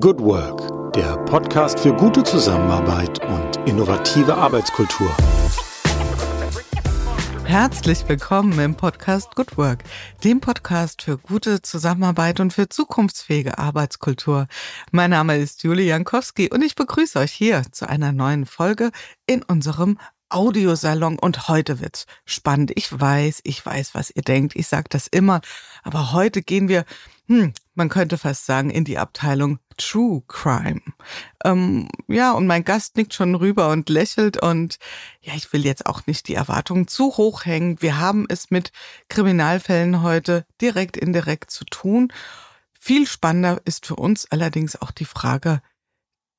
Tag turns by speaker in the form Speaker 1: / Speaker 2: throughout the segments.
Speaker 1: Good Work, der Podcast für gute Zusammenarbeit und innovative Arbeitskultur.
Speaker 2: Herzlich willkommen im Podcast Good Work, dem Podcast für gute Zusammenarbeit und für zukunftsfähige Arbeitskultur. Mein Name ist Julie Jankowski und ich begrüße euch hier zu einer neuen Folge in unserem Audiosalon und heute wird's spannend. Ich weiß, ich weiß, was ihr denkt. Ich sage das immer, aber heute gehen wir, hm, man könnte fast sagen, in die Abteilung True Crime. Ähm, ja, und mein Gast nickt schon rüber und lächelt und ja, ich will jetzt auch nicht die Erwartungen zu hoch hängen. Wir haben es mit Kriminalfällen heute direkt indirekt zu tun. Viel spannender ist für uns allerdings auch die Frage,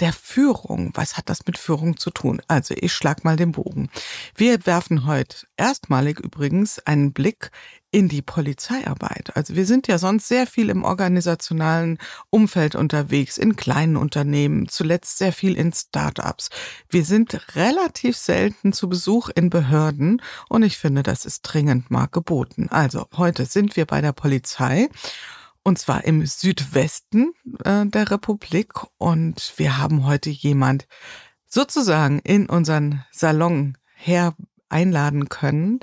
Speaker 2: der Führung. Was hat das mit Führung zu tun? Also ich schlag mal den Bogen. Wir werfen heute erstmalig übrigens einen Blick in die Polizeiarbeit. Also wir sind ja sonst sehr viel im organisationalen Umfeld unterwegs, in kleinen Unternehmen, zuletzt sehr viel in Startups. Wir sind relativ selten zu Besuch in Behörden und ich finde, das ist dringend mal geboten. Also heute sind wir bei der Polizei und zwar im Südwesten äh, der Republik und wir haben heute jemand sozusagen in unseren Salon her einladen können,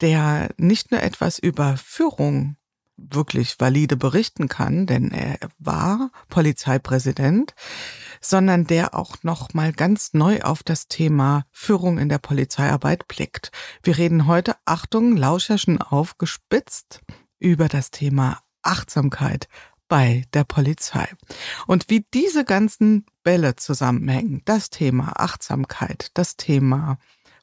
Speaker 2: der nicht nur etwas über Führung wirklich valide berichten kann, denn er war Polizeipräsident, sondern der auch noch mal ganz neu auf das Thema Führung in der Polizeiarbeit blickt. Wir reden heute, Achtung, Lauscherschen aufgespitzt, über das Thema Achtsamkeit bei der Polizei. Und wie diese ganzen Bälle zusammenhängen, das Thema Achtsamkeit, das Thema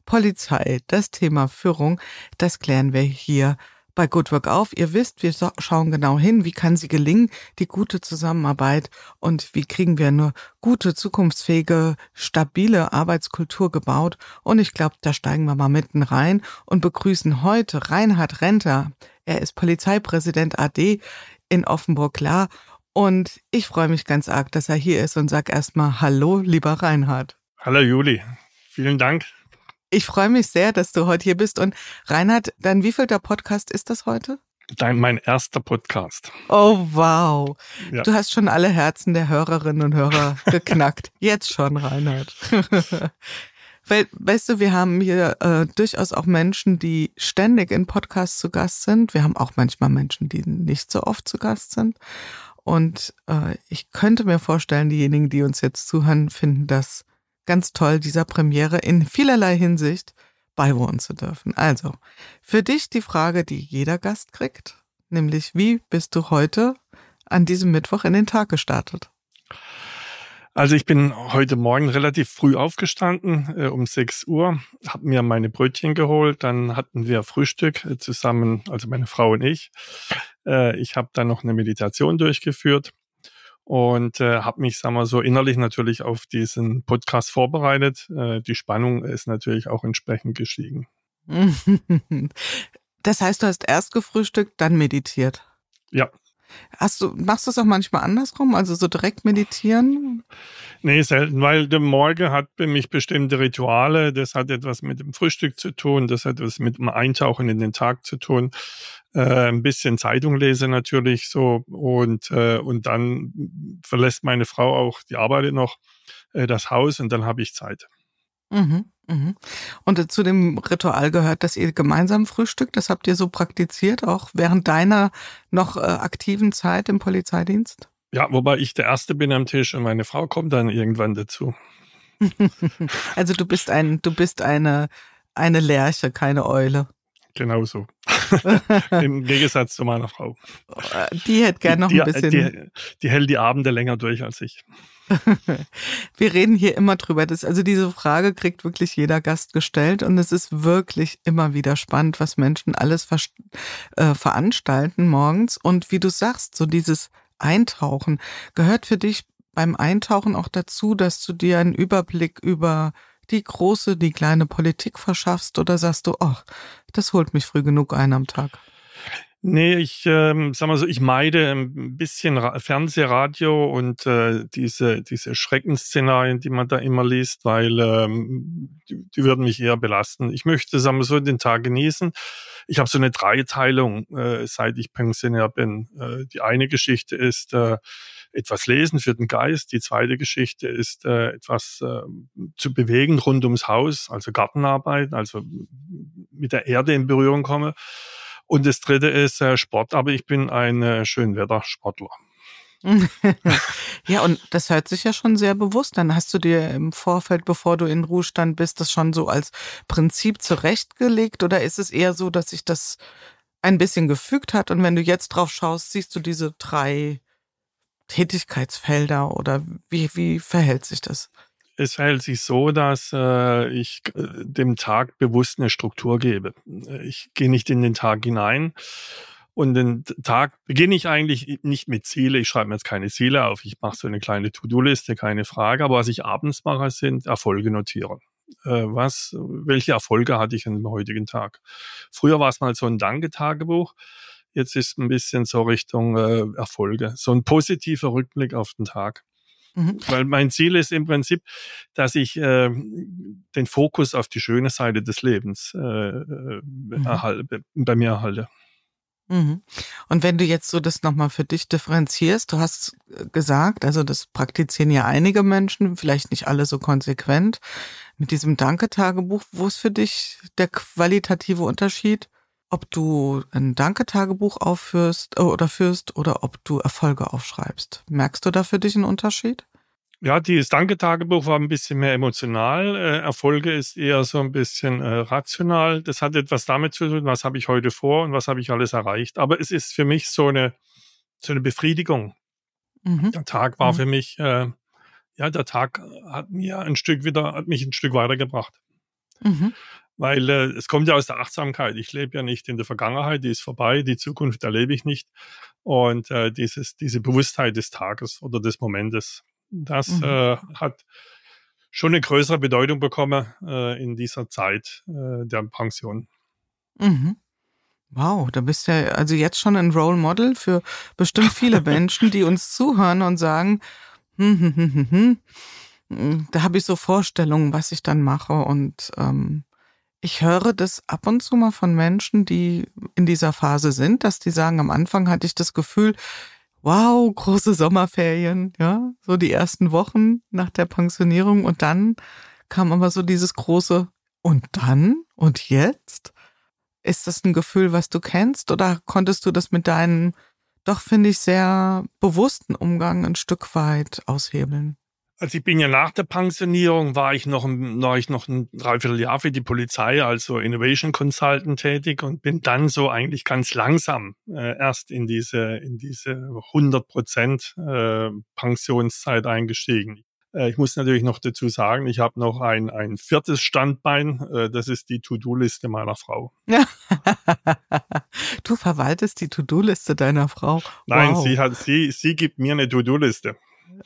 Speaker 2: Polizei, das Thema Führung, das klären wir hier bei Good Work auf. Ihr wisst, wir schauen genau hin, wie kann sie gelingen, die gute Zusammenarbeit und wie kriegen wir eine gute, zukunftsfähige, stabile Arbeitskultur gebaut. Und ich glaube, da steigen wir mal mitten rein und begrüßen heute Reinhard Renter. Er ist Polizeipräsident AD in Offenburg klar. Und ich freue mich ganz arg, dass er hier ist und sag erstmal Hallo, lieber Reinhard.
Speaker 3: Hallo Juli, vielen Dank
Speaker 2: ich freue mich sehr, dass du heute hier bist. Und Reinhard, dein wievielter Podcast ist das heute?
Speaker 3: Dein, mein erster Podcast.
Speaker 2: Oh, wow. Ja. Du hast schon alle Herzen der Hörerinnen und Hörer geknackt. Jetzt schon, Reinhard. Weil, weißt du, wir haben hier äh, durchaus auch Menschen, die ständig in Podcasts zu Gast sind. Wir haben auch manchmal Menschen, die nicht so oft zu Gast sind. Und äh, ich könnte mir vorstellen, diejenigen, die uns jetzt zuhören, finden das ganz toll, dieser Premiere in vielerlei Hinsicht beiwohnen zu dürfen. Also, für dich die Frage, die jeder Gast kriegt, nämlich wie bist du heute an diesem Mittwoch in den Tag gestartet?
Speaker 3: Also ich bin heute Morgen relativ früh aufgestanden, äh, um 6 Uhr, habe mir meine Brötchen geholt, dann hatten wir Frühstück äh, zusammen, also meine Frau und ich. Äh, ich habe dann noch eine Meditation durchgeführt und äh, habe mich, sagen wir so, innerlich natürlich auf diesen Podcast vorbereitet. Äh, die Spannung ist natürlich auch entsprechend gestiegen.
Speaker 2: Das heißt, du hast erst gefrühstückt, dann meditiert.
Speaker 3: Ja,
Speaker 2: Hast du, machst du es auch manchmal andersrum, also so direkt meditieren?
Speaker 3: Nee, selten, weil der Morgen hat für mich bestimmte Rituale. Das hat etwas mit dem Frühstück zu tun, das hat etwas mit dem Eintauchen in den Tag zu tun. Äh, ein bisschen Zeitung lese natürlich so und, äh, und dann verlässt meine Frau auch, die arbeitet noch, äh, das Haus und dann habe ich Zeit.
Speaker 2: Mhm. Mhm. Und zu dem Ritual gehört, dass ihr gemeinsam frühstückt. Das habt ihr so praktiziert, auch während deiner noch äh, aktiven Zeit im Polizeidienst?
Speaker 3: Ja, wobei ich der Erste bin am Tisch und meine Frau kommt dann irgendwann dazu.
Speaker 2: also du bist ein, du bist eine, eine Lerche, keine Eule.
Speaker 3: Genau so. Im Gegensatz zu meiner Frau.
Speaker 2: Die hätte gerne noch
Speaker 3: die,
Speaker 2: ein bisschen.
Speaker 3: Die, die hält die Abende länger durch als ich.
Speaker 2: Wir reden hier immer drüber. Das, also diese Frage kriegt wirklich jeder Gast gestellt und es ist wirklich immer wieder spannend, was Menschen alles ver äh, veranstalten morgens. Und wie du sagst, so dieses Eintauchen gehört für dich beim Eintauchen auch dazu, dass du dir einen Überblick über die große, die kleine Politik verschaffst oder sagst du, ach, das holt mich früh genug ein am Tag?
Speaker 3: Nee, ich ähm, sag mal so, ich meide ein bisschen Ra Fernsehradio und äh, diese, diese Schreckensszenarien, die man da immer liest, weil ähm, die, die würden mich eher belasten. Ich möchte, sagen wir so, den Tag genießen. Ich habe so eine Dreiteilung, äh, seit ich Pensionär bin. Äh, die eine Geschichte ist, äh, etwas lesen für den Geist. Die zweite Geschichte ist äh, etwas äh, zu bewegen rund ums Haus, also Gartenarbeit, also mit der Erde in Berührung komme. Und das dritte ist äh, Sport, aber ich bin ein äh, Schönwettersportler.
Speaker 2: ja, und das hört sich ja schon sehr bewusst Dann Hast du dir im Vorfeld, bevor du in Ruhestand bist, das schon so als Prinzip zurechtgelegt oder ist es eher so, dass sich das ein bisschen gefügt hat und wenn du jetzt drauf schaust, siehst du diese drei Tätigkeitsfelder oder wie, wie verhält sich das?
Speaker 3: Es verhält sich so, dass äh, ich äh, dem Tag bewusst eine Struktur gebe. Ich gehe nicht in den Tag hinein und den Tag beginne ich eigentlich nicht mit Ziele. Ich schreibe mir jetzt keine Ziele auf. Ich mache so eine kleine To-Do-Liste, keine Frage. Aber was ich abends mache, sind Erfolge notieren. Äh, was, welche Erfolge hatte ich an dem heutigen Tag? Früher war es mal so ein Danke-Tagebuch. Jetzt ist ein bisschen so Richtung äh, Erfolge. So ein positiver Rückblick auf den Tag. Mhm. Weil mein Ziel ist im Prinzip, dass ich äh, den Fokus auf die schöne Seite des Lebens äh, äh mhm. erhalte, bei mir erhalte.
Speaker 2: Mhm. Und wenn du jetzt so das nochmal für dich differenzierst, du hast gesagt, also das praktizieren ja einige Menschen, vielleicht nicht alle so konsequent, mit diesem Danke-Tagebuch, wo ist für dich der qualitative Unterschied, ob du ein Danke-Tagebuch aufführst äh, oder führst oder ob du Erfolge aufschreibst? Merkst du da für dich einen Unterschied?
Speaker 3: Ja, dieses Danke-Tagebuch war ein bisschen mehr emotional. Äh, Erfolge ist eher so ein bisschen äh, rational. Das hat etwas damit zu tun, was habe ich heute vor und was habe ich alles erreicht. Aber es ist für mich so eine, so eine Befriedigung. Mhm. Der Tag war mhm. für mich, äh, ja, der Tag hat mir ein Stück wieder, hat mich ein Stück weitergebracht. Mhm. Weil äh, es kommt ja aus der Achtsamkeit. Ich lebe ja nicht in der Vergangenheit, die ist vorbei, die Zukunft erlebe ich nicht. Und äh, dieses, diese Bewusstheit des Tages oder des Momentes, das mhm. äh, hat schon eine größere Bedeutung bekommen äh, in dieser Zeit äh, der Pension.
Speaker 2: Mhm. Wow, da bist du ja also jetzt schon ein Role Model für bestimmt viele Menschen, die uns zuhören und sagen, hm, hm, hm, hm, hm, hm da habe ich so Vorstellungen, was ich dann mache. Und ähm, ich höre das ab und zu mal von Menschen, die in dieser Phase sind, dass die sagen, am Anfang hatte ich das Gefühl, wow, große Sommerferien, ja, so die ersten Wochen nach der Pensionierung und dann kam aber so dieses große und dann und jetzt? Ist das ein Gefühl, was du kennst oder konntest du das mit deinem doch, finde ich, sehr bewussten Umgang ein Stück weit aushebeln?
Speaker 3: Also ich bin ja nach der Pensionierung, war ich noch, war ich noch ein Dreivierteljahr für die Polizei, also Innovation Consultant tätig und bin dann so eigentlich ganz langsam äh, erst in diese, in diese 100 Prozent äh, Pensionszeit eingestiegen. Äh, ich muss natürlich noch dazu sagen, ich habe noch ein, ein viertes Standbein, äh, das ist die To-Do-Liste meiner Frau.
Speaker 2: du verwaltest die To-Do-Liste deiner Frau.
Speaker 3: Nein, wow. sie hat, sie, sie gibt mir eine To-Do-Liste.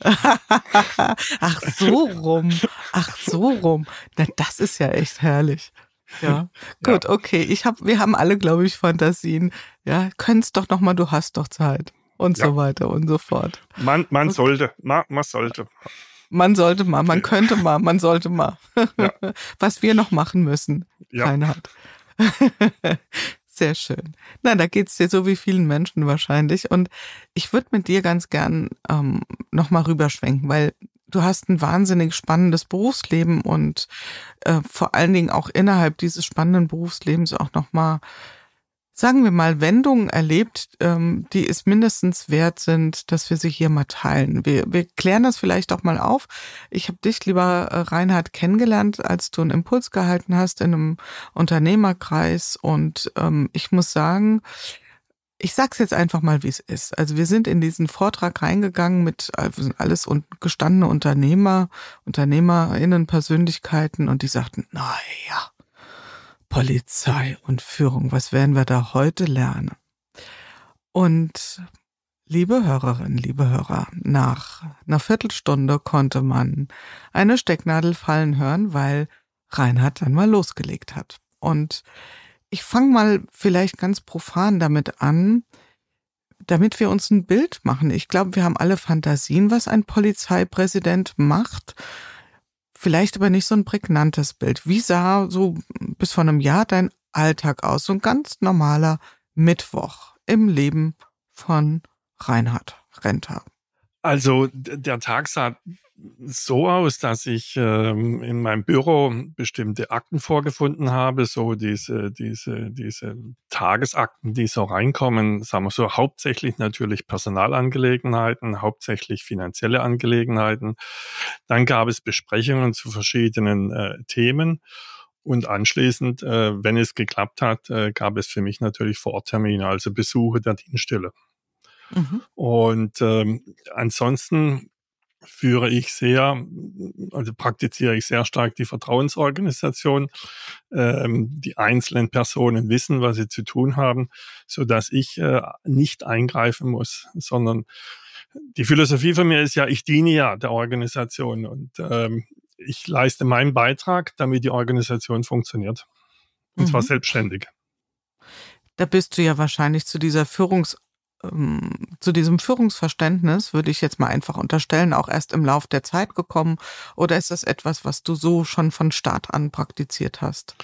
Speaker 2: Ach so rum. Ach so rum. Na, das ist ja echt herrlich. Ja, gut, ja. okay. Ich hab, wir haben alle, glaube ich, Fantasien. Ja, könntest doch noch mal, du hast doch Zeit und ja. so weiter und so fort.
Speaker 3: Man, man okay. sollte, man, man sollte.
Speaker 2: Man sollte mal, man könnte mal, man sollte mal. Ja. Was wir noch machen müssen. Ja. Keiner hat. Sehr schön. Na, da geht's dir so wie vielen Menschen wahrscheinlich. Und ich würde mit dir ganz gern ähm, nochmal rüberschwenken, weil du hast ein wahnsinnig spannendes Berufsleben und äh, vor allen Dingen auch innerhalb dieses spannenden Berufslebens auch nochmal sagen wir mal, Wendungen erlebt, ähm, die es mindestens wert sind, dass wir sie hier mal teilen. Wir, wir klären das vielleicht auch mal auf. Ich habe dich, lieber äh, Reinhard, kennengelernt, als du einen Impuls gehalten hast in einem Unternehmerkreis. Und ähm, ich muss sagen, ich sag's jetzt einfach mal, wie es ist. Also wir sind in diesen Vortrag reingegangen mit also alles gestandene Unternehmer, Unternehmerinnen, Persönlichkeiten und die sagten, na ja, Polizei und Führung. Was werden wir da heute lernen? Und liebe Hörerinnen, liebe Hörer, nach einer Viertelstunde konnte man eine Stecknadel fallen hören, weil Reinhard dann mal losgelegt hat. Und ich fange mal vielleicht ganz profan damit an, damit wir uns ein Bild machen. Ich glaube, wir haben alle Fantasien, was ein Polizeipräsident macht vielleicht aber nicht so ein prägnantes Bild. Wie sah so bis vor einem Jahr dein Alltag aus? So ein ganz normaler Mittwoch im Leben von Reinhard Renter.
Speaker 3: Also der Tag sah so aus, dass ich ähm, in meinem Büro bestimmte Akten vorgefunden habe, so diese, diese, diese Tagesakten, die so reinkommen, sagen wir so, hauptsächlich natürlich Personalangelegenheiten, hauptsächlich finanzielle Angelegenheiten. Dann gab es Besprechungen zu verschiedenen äh, Themen. Und anschließend, äh, wenn es geklappt hat, äh, gab es für mich natürlich Vororttermine, also Besuche der Dienststelle. Mhm. Und ähm, ansonsten führe ich sehr, also praktiziere ich sehr stark die Vertrauensorganisation. Ähm, die einzelnen Personen wissen, was sie zu tun haben, so dass ich äh, nicht eingreifen muss, sondern die Philosophie von mir ist ja, ich diene ja der Organisation und ähm, ich leiste meinen Beitrag, damit die Organisation funktioniert. Und mhm. zwar selbstständig.
Speaker 2: Da bist du ja wahrscheinlich zu dieser Führungs zu diesem Führungsverständnis, würde ich jetzt mal einfach unterstellen, auch erst im Lauf der Zeit gekommen? Oder ist das etwas, was du so schon von Start an praktiziert hast?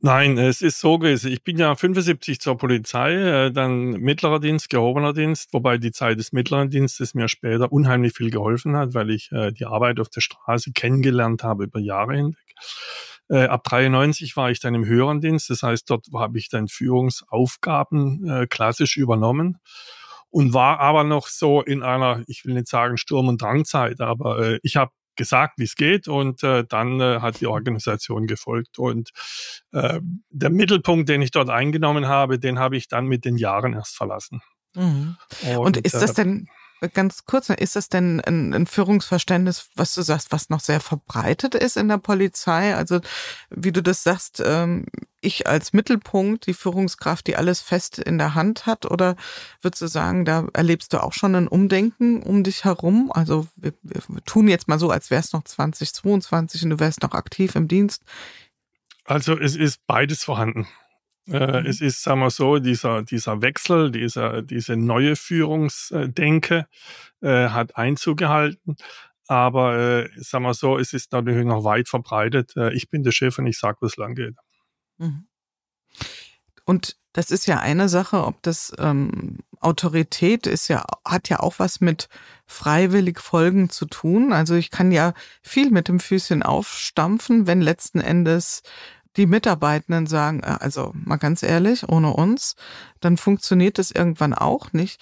Speaker 3: Nein, es ist so gewesen. Ich bin ja 75 zur Polizei, äh, dann mittlerer Dienst, gehobener Dienst, wobei die Zeit des mittleren Dienstes mir später unheimlich viel geholfen hat, weil ich äh, die Arbeit auf der Straße kennengelernt habe über Jahre hinweg. Äh, ab 93 war ich dann im höheren Dienst, das heißt, dort habe ich dann Führungsaufgaben äh, klassisch übernommen und war aber noch so in einer, ich will nicht sagen Sturm- und Drangzeit, aber äh, ich habe gesagt, wie es geht und äh, dann äh, hat die Organisation gefolgt und äh, der Mittelpunkt, den ich dort eingenommen habe, den habe ich dann mit den Jahren erst verlassen.
Speaker 2: Mhm. Und, und, ist das äh, denn ganz kurz, ist das denn ein, ein, Führungsverständnis, was du sagst, was noch sehr verbreitet ist in der Polizei? Also wie du das sagst, ähm, ich als Mittelpunkt, die Führungskraft, die alles fest in der Hand hat? Oder würdest du sagen, da erlebst du auch schon ein Umdenken um dich herum? Also wir, wir tun jetzt mal so, als wär's noch 2022 und du wärst noch aktiv im Dienst.
Speaker 3: Also es ist beides vorhanden. Äh, mhm. Es ist, sagen wir so, dieser, dieser Wechsel, dieser, diese neue Führungsdenke äh, hat Einzug gehalten. Aber äh, sagen wir so, es ist natürlich noch weit verbreitet. Äh, ich bin der Chef und ich sage, wo es lang geht. Mhm.
Speaker 2: Und das ist ja eine Sache, ob das ähm, Autorität ist ja, hat ja auch was mit freiwillig Folgen zu tun. Also ich kann ja viel mit dem Füßchen aufstampfen, wenn letzten Endes die Mitarbeitenden sagen, äh, also mal ganz ehrlich, ohne uns, dann funktioniert das irgendwann auch nicht.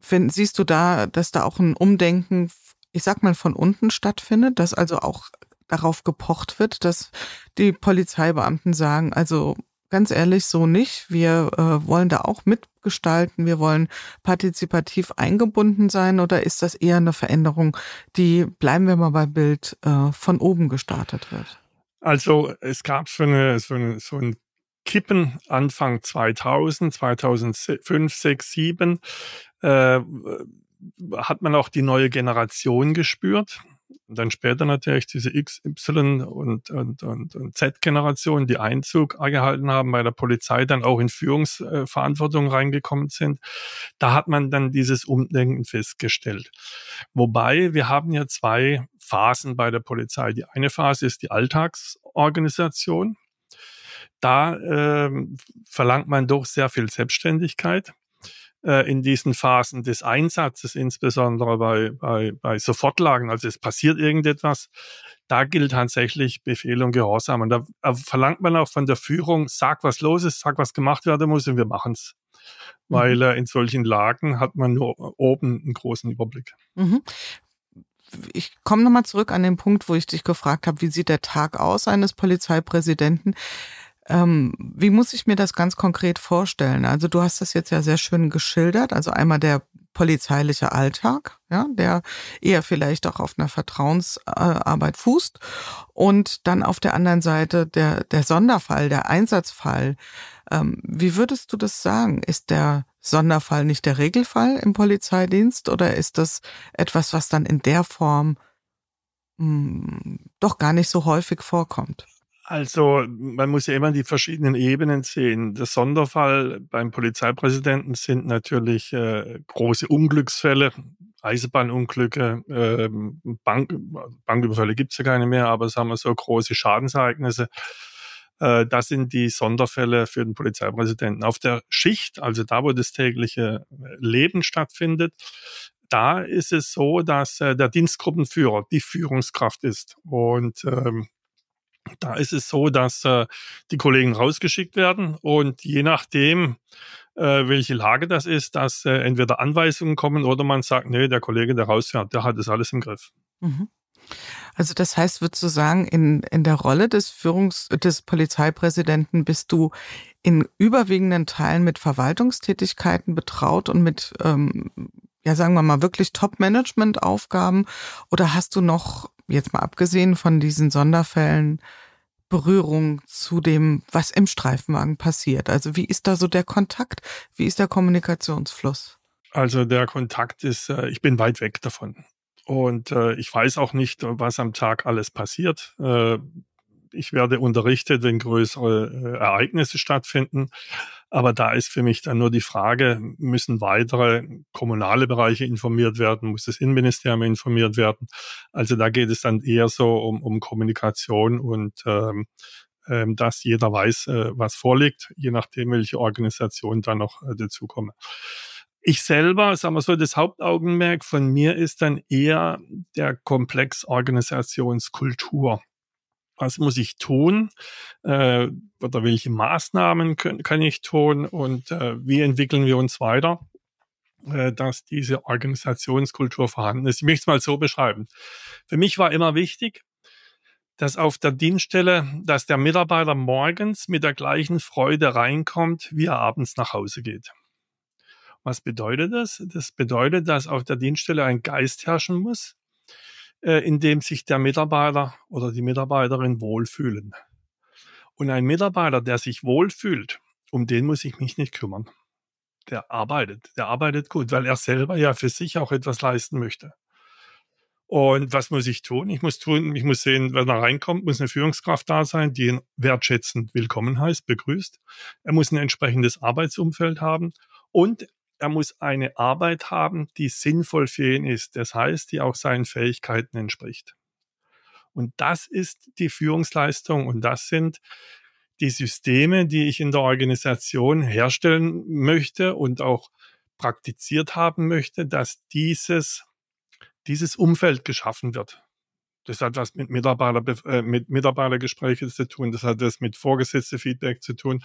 Speaker 2: Find, siehst du da, dass da auch ein Umdenken, ich sag mal, von unten stattfindet, dass also auch darauf gepocht wird, dass die Polizeibeamten sagen, also ganz ehrlich, so nicht. Wir äh, wollen da auch mitgestalten, wir wollen partizipativ eingebunden sein oder ist das eher eine Veränderung, die, bleiben wir mal bei Bild, äh, von oben gestartet wird?
Speaker 3: Also es gab so, eine, so, eine, so ein Kippen Anfang 2000, 2005, 6, 7 äh, hat man auch die neue Generation gespürt. Und dann später natürlich diese X, Y und, und, und, und Z-Generation, die Einzug gehalten haben bei der Polizei, dann auch in Führungsverantwortung reingekommen sind. Da hat man dann dieses Umdenken festgestellt. Wobei wir haben ja zwei Phasen bei der Polizei. Die eine Phase ist die Alltagsorganisation. Da äh, verlangt man doch sehr viel Selbstständigkeit. Äh, in diesen Phasen des Einsatzes, insbesondere bei, bei, bei Sofortlagen, also es passiert irgendetwas, da gilt tatsächlich Befehl und Gehorsam. Und da verlangt man auch von der Führung, sag, was los ist, sag, was gemacht werden muss und wir machen's. Mhm. Weil äh, in solchen Lagen hat man nur oben einen großen Überblick. Mhm
Speaker 2: ich komme nochmal zurück an den Punkt, wo ich dich gefragt habe, wie sieht der Tag aus eines Polizeipräsidenten? Ähm, wie muss ich mir das ganz konkret vorstellen? Also du hast das jetzt ja sehr schön geschildert. Also einmal der polizeiliche Alltag, ja, der eher vielleicht auch auf einer Vertrauensarbeit fußt. Und dann auf der anderen Seite der, der Sonderfall, der Einsatzfall. Ähm, wie würdest du das sagen? Ist der Sonderfall nicht der Regelfall im Polizeidienst oder ist das etwas, was dann in der Form mh, hm, doch gar nicht so häufig vorkommt?
Speaker 3: Also man muss ja immer die verschiedenen Ebenen sehen. Der Sonderfall beim Polizeipräsidenten sind natürlich äh, große Unglücksfälle, Eisenbahnunglücke, äh, Bank, Banküberfälle gibt's ja keine mehr, aber sagen wir so große Schadensereignisse. Äh, das sind die Sonderfälle für den Polizeipräsidenten. Auf der Schicht, also da, wo das tägliche Leben stattfindet, da ist es so, dass äh, der Dienstgruppenführer die Führungskraft ist. Und ähm, da ist es so, dass äh, die Kollegen rausgeschickt werden und je nachdem, äh, welche Lage das ist, dass äh, entweder Anweisungen kommen oder man sagt, nee, der Kollege, der rausfährt, der hat das alles im Griff. Mhm.
Speaker 2: Also das heißt, würdest du sagen, in, in der Rolle des Führungs-, des Polizeipräsidenten bist du in überwiegenden Teilen mit Verwaltungstätigkeiten betraut und mit, ähm, ja sagen wir mal, wirklich Top-Management-Aufgaben? Oder hast du noch, jetzt mal abgesehen von diesen Sonderfällen, Berührung zu dem, was im Streifenwagen passiert? Also wie ist da so der Kontakt? Wie ist der Kommunikationsfluss?
Speaker 3: Also der Kontakt ist, äh, ich bin weit weg davon. Und äh, ich weiß auch nicht, was am Tag alles passiert. Äh, ich werde unterrichtet, wenn größere äh, Ereignisse stattfinden. Aber da ist für mich dann nur die Frage, müssen weitere kommunale Bereiche informiert werden, muss das Innenministerium informiert werden? Also da geht es dann eher so um, um Kommunikation und ähm, ähm, dass jeder weiß, äh, was vorliegt, je nachdem, welche Organisation da noch äh, dazukommen. Ich selber, sagen wir so, das Hauptaugenmerk von mir ist dann eher der Komplex Organisationskultur. Was muss ich tun? Äh, oder welche Maßnahmen können, kann ich tun? Und äh, wie entwickeln wir uns weiter? Äh, dass diese Organisationskultur vorhanden ist. Ich möchte es mal so beschreiben. Für mich war immer wichtig, dass auf der Dienststelle, dass der Mitarbeiter morgens mit der gleichen Freude reinkommt, wie er abends nach Hause geht. Was bedeutet das? Das bedeutet, dass auf der Dienststelle ein Geist herrschen muss, äh, in dem sich der Mitarbeiter oder die Mitarbeiterin wohlfühlen. Und ein Mitarbeiter, der sich wohlfühlt, um den muss ich mich nicht kümmern. Der arbeitet, der arbeitet gut, weil er selber ja für sich auch etwas leisten möchte. Und was muss ich tun? Ich muss tun, ich muss sehen, wenn er reinkommt, muss eine Führungskraft da sein, die ihn wertschätzend willkommen heißt, begrüßt. Er muss ein entsprechendes Arbeitsumfeld haben und er muss eine Arbeit haben, die sinnvoll für ihn ist. Das heißt, die auch seinen Fähigkeiten entspricht. Und das ist die Führungsleistung und das sind die Systeme, die ich in der Organisation herstellen möchte und auch praktiziert haben möchte, dass dieses, dieses Umfeld geschaffen wird. Das hat was mit, Mitarbeiter, äh, mit Mitarbeitergesprächen zu tun. Das hat das mit Vorgesetzte-Feedback zu tun.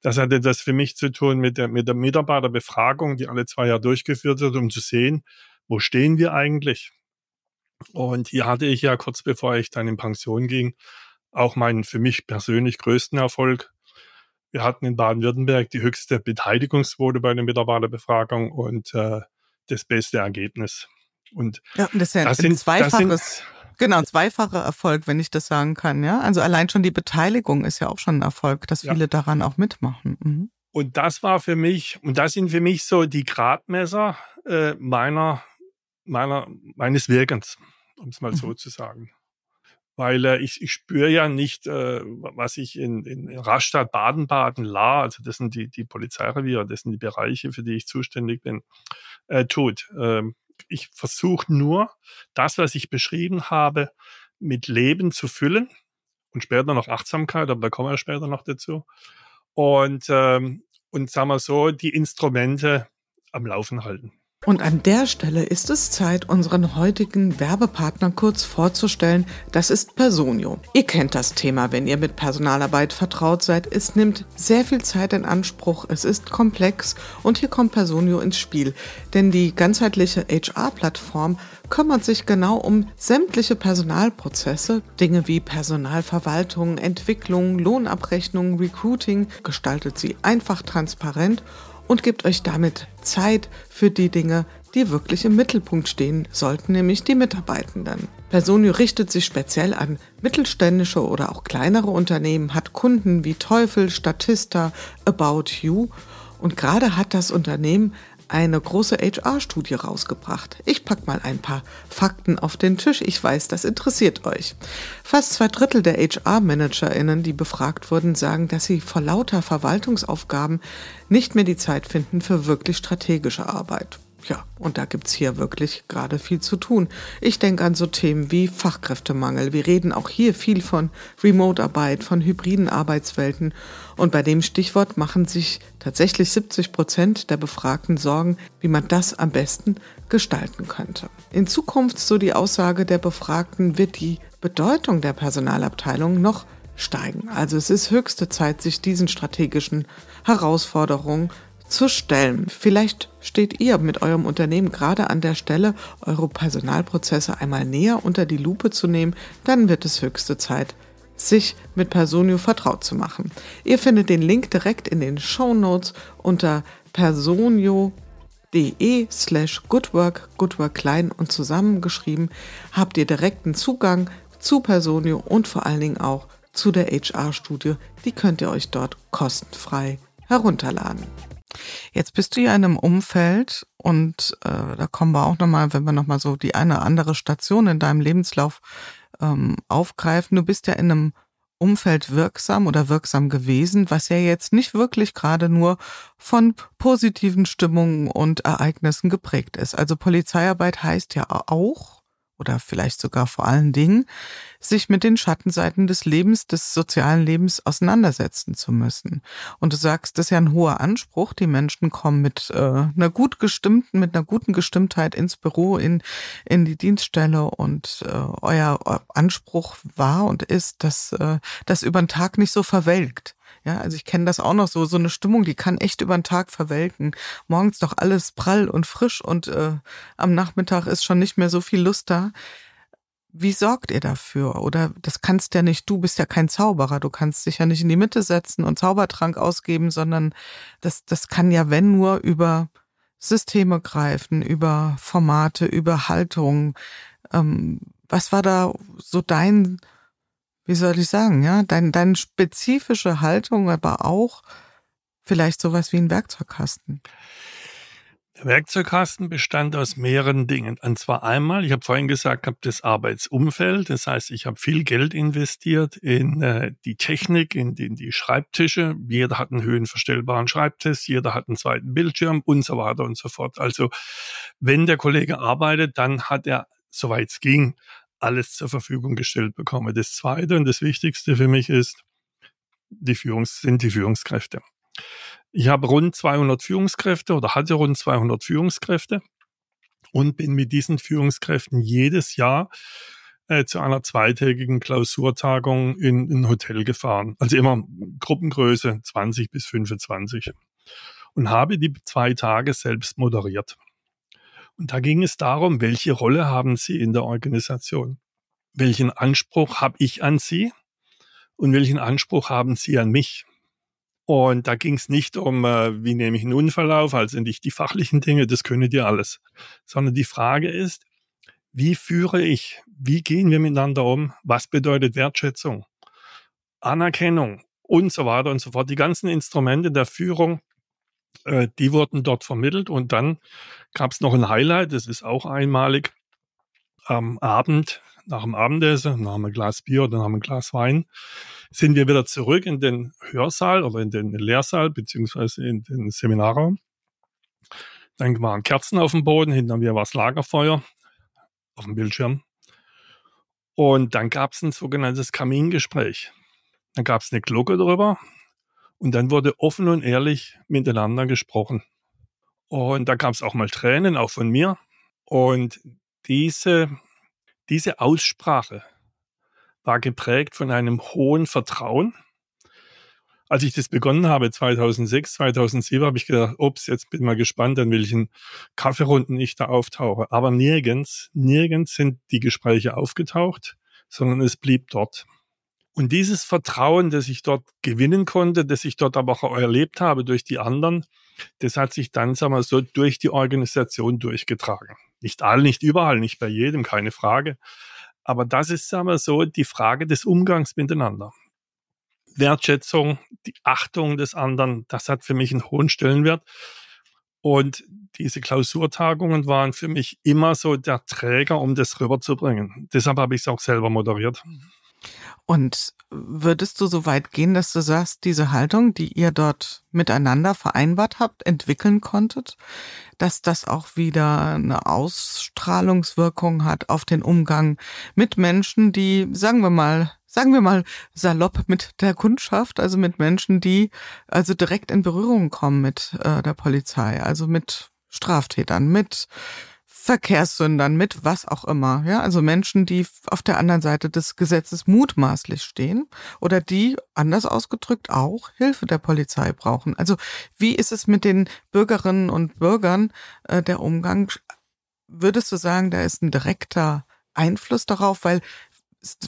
Speaker 3: Das hatte das für mich zu tun mit der, mit der Mitarbeiterbefragung, die alle zwei Jahre durchgeführt wird, um zu sehen, wo stehen wir eigentlich? Und hier hatte ich ja kurz bevor ich dann in Pension ging, auch meinen für mich persönlich größten Erfolg. Wir hatten in Baden-Württemberg die höchste Beteiligungsquote bei der Mitarbeiterbefragung und äh, das beste Ergebnis. Und
Speaker 2: ja, das ist ja das ein sind, zweifaches. Das sind, Genau, zweifacher Erfolg, wenn ich das sagen kann, ja. Also allein schon die Beteiligung ist ja auch schon ein Erfolg, dass viele ja. daran auch mitmachen. Mhm.
Speaker 3: Und das war für mich, und das sind für mich so die Gradmesser äh, meiner, meiner, meines Wirkens, um es mal mhm. so zu sagen. Weil äh, ich, ich spüre ja nicht, äh, was ich in, in Rastatt, Baden-Baden, La, also das sind die, die Polizeireviere, das sind die Bereiche, für die ich zuständig bin, äh, tut. Ähm, ich versuche nur, das, was ich beschrieben habe, mit Leben zu füllen und später noch Achtsamkeit, aber da kommen wir später noch dazu. Und, ähm, und sagen wir so, die Instrumente am Laufen halten.
Speaker 2: Und an der Stelle ist es Zeit, unseren heutigen Werbepartner kurz vorzustellen. Das ist Personio. Ihr kennt das Thema, wenn ihr mit Personalarbeit vertraut seid. Es nimmt sehr viel Zeit in Anspruch, es ist komplex und hier kommt Personio ins Spiel. Denn die ganzheitliche HR-Plattform kümmert sich genau um sämtliche Personalprozesse, Dinge wie Personalverwaltung, Entwicklung, Lohnabrechnung, Recruiting, gestaltet sie einfach transparent und gebt euch damit Zeit für die Dinge, die wirklich im Mittelpunkt stehen sollten, nämlich die Mitarbeitenden. Personio richtet sich speziell an mittelständische oder auch kleinere Unternehmen, hat Kunden wie Teufel, Statista, About You und gerade hat das Unternehmen eine große HR-Studie rausgebracht. Ich pack mal ein paar Fakten auf den Tisch. Ich weiß, das interessiert euch. Fast zwei Drittel der HR-ManagerInnen, die befragt wurden, sagen, dass sie vor lauter Verwaltungsaufgaben nicht mehr die Zeit finden für wirklich strategische Arbeit. Ja, und da gibt's hier wirklich gerade viel zu tun. Ich denke an so Themen wie Fachkräftemangel. Wir reden auch hier viel von Remote-Arbeit, von hybriden Arbeitswelten. Und bei dem Stichwort machen sich tatsächlich 70 Prozent der Befragten Sorgen, wie man das am besten gestalten könnte. In Zukunft, so die Aussage der Befragten, wird die Bedeutung der Personalabteilung noch steigen. Also es ist höchste Zeit, sich diesen strategischen Herausforderungen zu stellen. Vielleicht steht ihr mit eurem Unternehmen gerade an der Stelle, eure Personalprozesse einmal näher unter die Lupe zu nehmen, dann wird es höchste Zeit, sich mit Personio vertraut zu machen. Ihr findet den Link direkt in den Show Notes unter personio.de slash goodwork, goodwork klein und zusammengeschrieben, habt ihr direkten Zugang zu Personio und vor allen Dingen auch zu der HR-Studie. Die könnt ihr euch dort kostenfrei herunterladen. Jetzt bist du ja in einem Umfeld und äh, da kommen wir auch nochmal, wenn wir nochmal so die eine andere Station in deinem Lebenslauf ähm, aufgreifen. Du bist ja in einem Umfeld wirksam oder wirksam gewesen, was ja jetzt nicht wirklich gerade nur von positiven Stimmungen und Ereignissen geprägt ist. Also Polizeiarbeit heißt ja auch, oder vielleicht sogar vor allen Dingen, sich mit den Schattenseiten des Lebens, des sozialen Lebens auseinandersetzen zu müssen. Und du sagst, das ist ja ein hoher Anspruch. Die Menschen kommen mit äh, einer gut gestimmten, mit einer guten Gestimmtheit ins Büro, in, in die Dienststelle und äh, euer Anspruch war und ist, dass äh, das über den Tag nicht so verwelkt. Ja, also ich kenne das auch noch so, so eine Stimmung, die kann echt über den Tag verwelken. Morgens doch alles prall und frisch und äh, am Nachmittag ist schon nicht mehr so viel Lust da. Wie sorgt ihr dafür? Oder das kannst ja nicht, du bist ja kein Zauberer, du kannst dich ja nicht in die Mitte setzen und Zaubertrank ausgeben, sondern das, das kann ja, wenn nur über Systeme greifen, über Formate, über Haltung. Ähm, was war da so dein wie soll ich sagen, ja, dein, deine spezifische Haltung, aber auch vielleicht sowas wie ein Werkzeugkasten.
Speaker 3: Der Werkzeugkasten bestand aus mehreren Dingen. Und zwar einmal, ich habe vorhin gesagt, habe das Arbeitsumfeld. Das heißt, ich habe viel Geld investiert in äh, die Technik, in die, in die Schreibtische. Jeder hat einen höhenverstellbaren Schreibtisch, jeder hat einen zweiten Bildschirm und so weiter und so fort. Also wenn der Kollege arbeitet, dann hat er, soweit es ging, alles zur Verfügung gestellt bekomme. Das Zweite und das Wichtigste für mich ist, die Führungs sind die Führungskräfte. Ich habe rund 200 Führungskräfte oder hatte rund 200 Führungskräfte und bin mit diesen Führungskräften jedes Jahr äh, zu einer zweitägigen Klausurtagung in ein Hotel gefahren. Also immer Gruppengröße 20 bis 25 und habe die zwei Tage selbst moderiert. Und da ging es darum, welche Rolle haben Sie in der Organisation? Welchen Anspruch habe ich an Sie? Und welchen Anspruch haben Sie an mich? Und da ging es nicht um, äh, wie nehme ich einen Unfall auf, also nicht die fachlichen Dinge, das können die alles, sondern die Frage ist, wie führe ich? Wie gehen wir miteinander um? Was bedeutet Wertschätzung? Anerkennung und so weiter und so fort. Die ganzen Instrumente der Führung äh, die wurden dort vermittelt und dann gab es noch ein Highlight, das ist auch einmalig. Am Abend, nach dem Abendessen, nach einem Glas Bier oder nach einem Glas Wein, sind wir wieder zurück in den Hörsaal oder in den Lehrsaal beziehungsweise in den Seminarraum. Dann waren Kerzen auf dem Boden, hinter mir war das Lagerfeuer auf dem Bildschirm. Und dann gab es ein sogenanntes Kamingespräch. Dann gab es eine Glocke drüber, und dann wurde offen und ehrlich miteinander gesprochen. Und da gab es auch mal Tränen, auch von mir. Und diese, diese Aussprache war geprägt von einem hohen Vertrauen. Als ich das begonnen habe, 2006, 2007, habe ich gedacht, ups, jetzt bin ich mal gespannt, an welchen Kaffeerunden ich da auftauche. Aber nirgends, nirgends sind die Gespräche aufgetaucht, sondern es blieb dort. Und dieses Vertrauen, das ich dort gewinnen konnte, das ich dort aber auch erlebt habe durch die anderen, das hat sich dann, sagen wir so, durch die Organisation durchgetragen. Nicht all, nicht überall, nicht bei jedem, keine Frage. Aber das ist, wir so, die Frage des Umgangs miteinander. Wertschätzung, die Achtung des anderen, das hat für mich einen hohen Stellenwert. Und diese Klausurtagungen waren für mich immer so der Träger, um das rüberzubringen. Deshalb habe ich es auch selber moderiert.
Speaker 2: Und würdest du so weit gehen, dass du sagst, diese Haltung, die ihr dort miteinander vereinbart habt, entwickeln konntet, dass das auch wieder eine Ausstrahlungswirkung hat auf den Umgang mit Menschen, die, sagen wir mal, sagen wir mal salopp mit der Kundschaft, also mit Menschen, die also direkt in Berührung kommen mit äh, der Polizei, also mit Straftätern, mit Verkehrssündern, mit was auch immer. Ja, also Menschen, die auf der anderen Seite des Gesetzes mutmaßlich stehen oder die, anders ausgedrückt, auch Hilfe der Polizei brauchen. Also wie ist es mit den Bürgerinnen und Bürgern äh, der Umgang? Würdest du sagen, da ist ein direkter Einfluss darauf, weil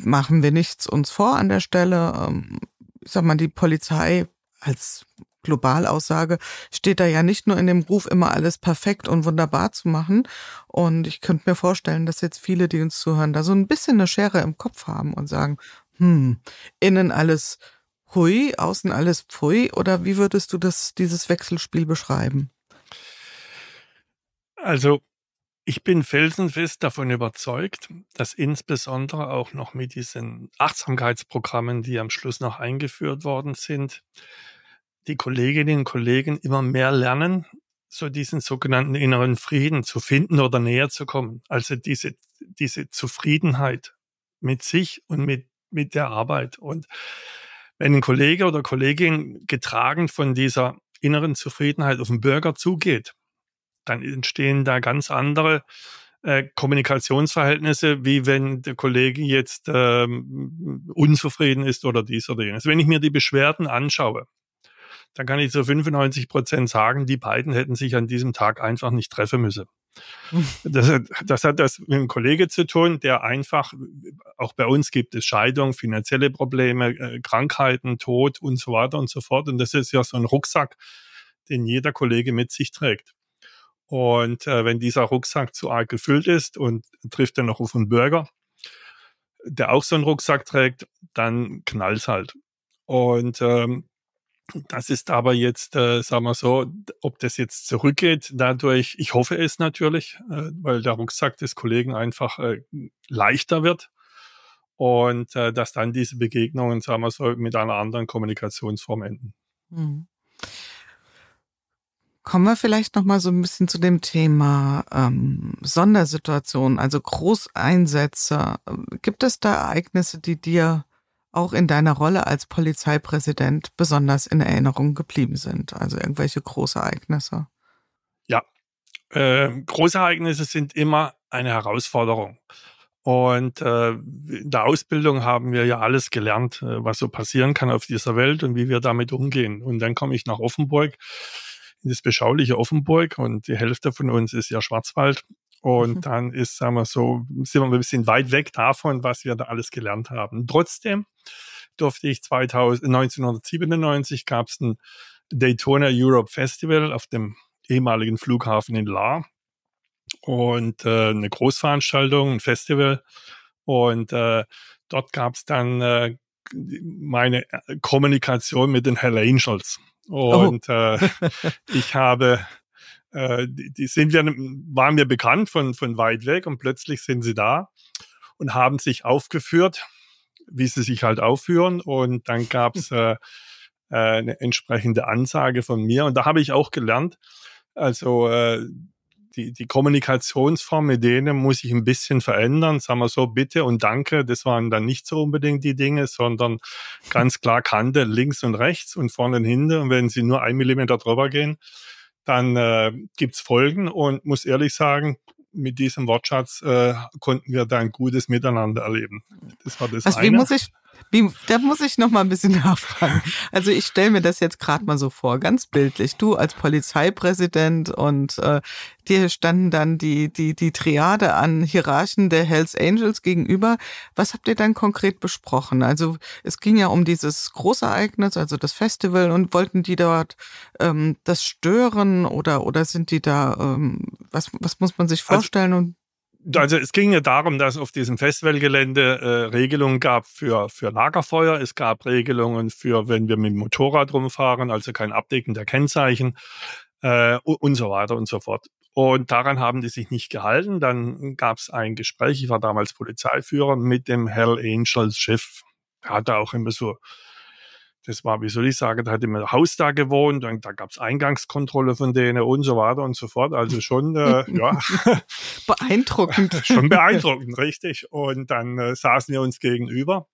Speaker 2: machen wir nichts uns vor an der Stelle. Ähm, ich sag mal, die Polizei als Globalaussage steht da ja nicht nur in dem Ruf, immer alles perfekt und wunderbar zu machen. Und ich könnte mir vorstellen, dass jetzt viele, die uns zuhören, da so ein bisschen eine Schere im Kopf haben und sagen, hm, innen alles hui, außen alles pfui. Oder wie würdest du das, dieses Wechselspiel beschreiben?
Speaker 3: Also, ich bin felsenfest davon überzeugt, dass insbesondere auch noch mit diesen Achtsamkeitsprogrammen, die am Schluss noch eingeführt worden sind, die Kolleginnen und Kollegen immer mehr lernen, so diesen sogenannten inneren Frieden zu finden oder näher zu kommen. Also diese, diese Zufriedenheit mit sich und mit, mit der Arbeit. Und wenn ein Kollege oder Kollegin getragen von dieser inneren Zufriedenheit auf den Bürger zugeht, dann entstehen da ganz andere äh, Kommunikationsverhältnisse, wie wenn der Kollege jetzt ähm, unzufrieden ist oder dies oder jenes. Wenn ich mir die Beschwerden anschaue, dann kann ich zu 95 Prozent sagen, die beiden hätten sich an diesem Tag einfach nicht treffen müssen. Das, das, hat das mit einem Kollege zu tun, der einfach, auch bei uns gibt es Scheidung, finanzielle Probleme, äh, Krankheiten, Tod und so weiter und so fort. Und das ist ja so ein Rucksack, den jeder Kollege mit sich trägt. Und äh, wenn dieser Rucksack zu arg gefüllt ist und trifft dann noch auf einen Bürger, der auch so einen Rucksack trägt, dann knallt halt. Und ähm, das ist aber jetzt, äh, sagen wir so, ob das jetzt zurückgeht, dadurch, ich hoffe es natürlich, äh, weil der Rucksack des Kollegen einfach äh, leichter wird und äh, dass dann diese Begegnungen, sagen wir so, mit einer anderen Kommunikationsform enden. Mhm.
Speaker 2: Kommen wir vielleicht noch mal so ein bisschen zu dem Thema ähm, Sondersituationen, also Großeinsätze. Gibt es da Ereignisse, die dir auch in deiner Rolle als Polizeipräsident besonders in Erinnerung geblieben sind? Also irgendwelche Großereignisse?
Speaker 3: Ja, äh, Großereignisse sind immer eine Herausforderung. Und äh, in der Ausbildung haben wir ja alles gelernt, äh, was so passieren kann auf dieser Welt und wie wir damit umgehen. Und dann komme ich nach Offenburg, in das beschauliche Offenburg und die Hälfte von uns ist ja Schwarzwald. Und mhm. dann ist, sagen wir so, sind wir ein bisschen weit weg davon, was wir da alles gelernt haben. Trotzdem durfte ich 2000, 1997 gab es ein Daytona Europe Festival auf dem ehemaligen Flughafen in La und äh, eine Großveranstaltung, ein Festival. Und äh, dort gab es dann äh, meine Kommunikation mit den Hell Angels. Oh. Und oh. äh, ich habe äh, die, die sind wir, waren mir bekannt von, von weit weg und plötzlich sind sie da und haben sich aufgeführt, wie sie sich halt aufführen. Und dann gab es äh, äh, eine entsprechende Ansage von mir. Und da habe ich auch gelernt, also äh, die, die Kommunikationsform mit denen muss ich ein bisschen verändern. Sagen wir so, bitte und danke, das waren dann nicht so unbedingt die Dinge, sondern ganz klar Kante links und rechts und vorne und hinten. Und wenn sie nur ein Millimeter drüber gehen, dann äh, gibt's Folgen und muss ehrlich sagen, mit diesem Wortschatz äh, konnten wir da ein gutes Miteinander erleben.
Speaker 2: Das war das also, eine. Wie muss ich, wie, da muss ich noch mal ein bisschen nachfragen. Also ich stelle mir das jetzt gerade mal so vor, ganz bildlich. Du als Polizeipräsident und äh, dir standen dann die, die, die Triade an Hierarchen der Hells Angels gegenüber. Was habt ihr dann konkret besprochen? Also es ging ja um dieses Großereignis, also das Festival und wollten die dort ähm, das stören oder, oder sind die da, ähm, was, was muss man sich also vorstellen? Also,
Speaker 3: also es ging ja darum, dass auf diesem Festivalgelände äh, Regelungen gab für, für Lagerfeuer. Es gab Regelungen für, wenn wir mit dem Motorrad rumfahren, also kein Abdecken der Kennzeichen äh, und so weiter und so fort. Und daran haben die sich nicht gehalten. Dann gab es ein Gespräch, ich war damals Polizeiführer, mit dem Hell Angels Chef. Er hatte auch immer so, das war, wie soll ich sagen, da hat immer ein Haus da gewohnt und da gab es Eingangskontrolle von denen und so weiter und so fort. Also schon, äh, ja.
Speaker 2: Beeindruckend.
Speaker 3: schon beeindruckend, richtig. Und dann äh, saßen wir uns gegenüber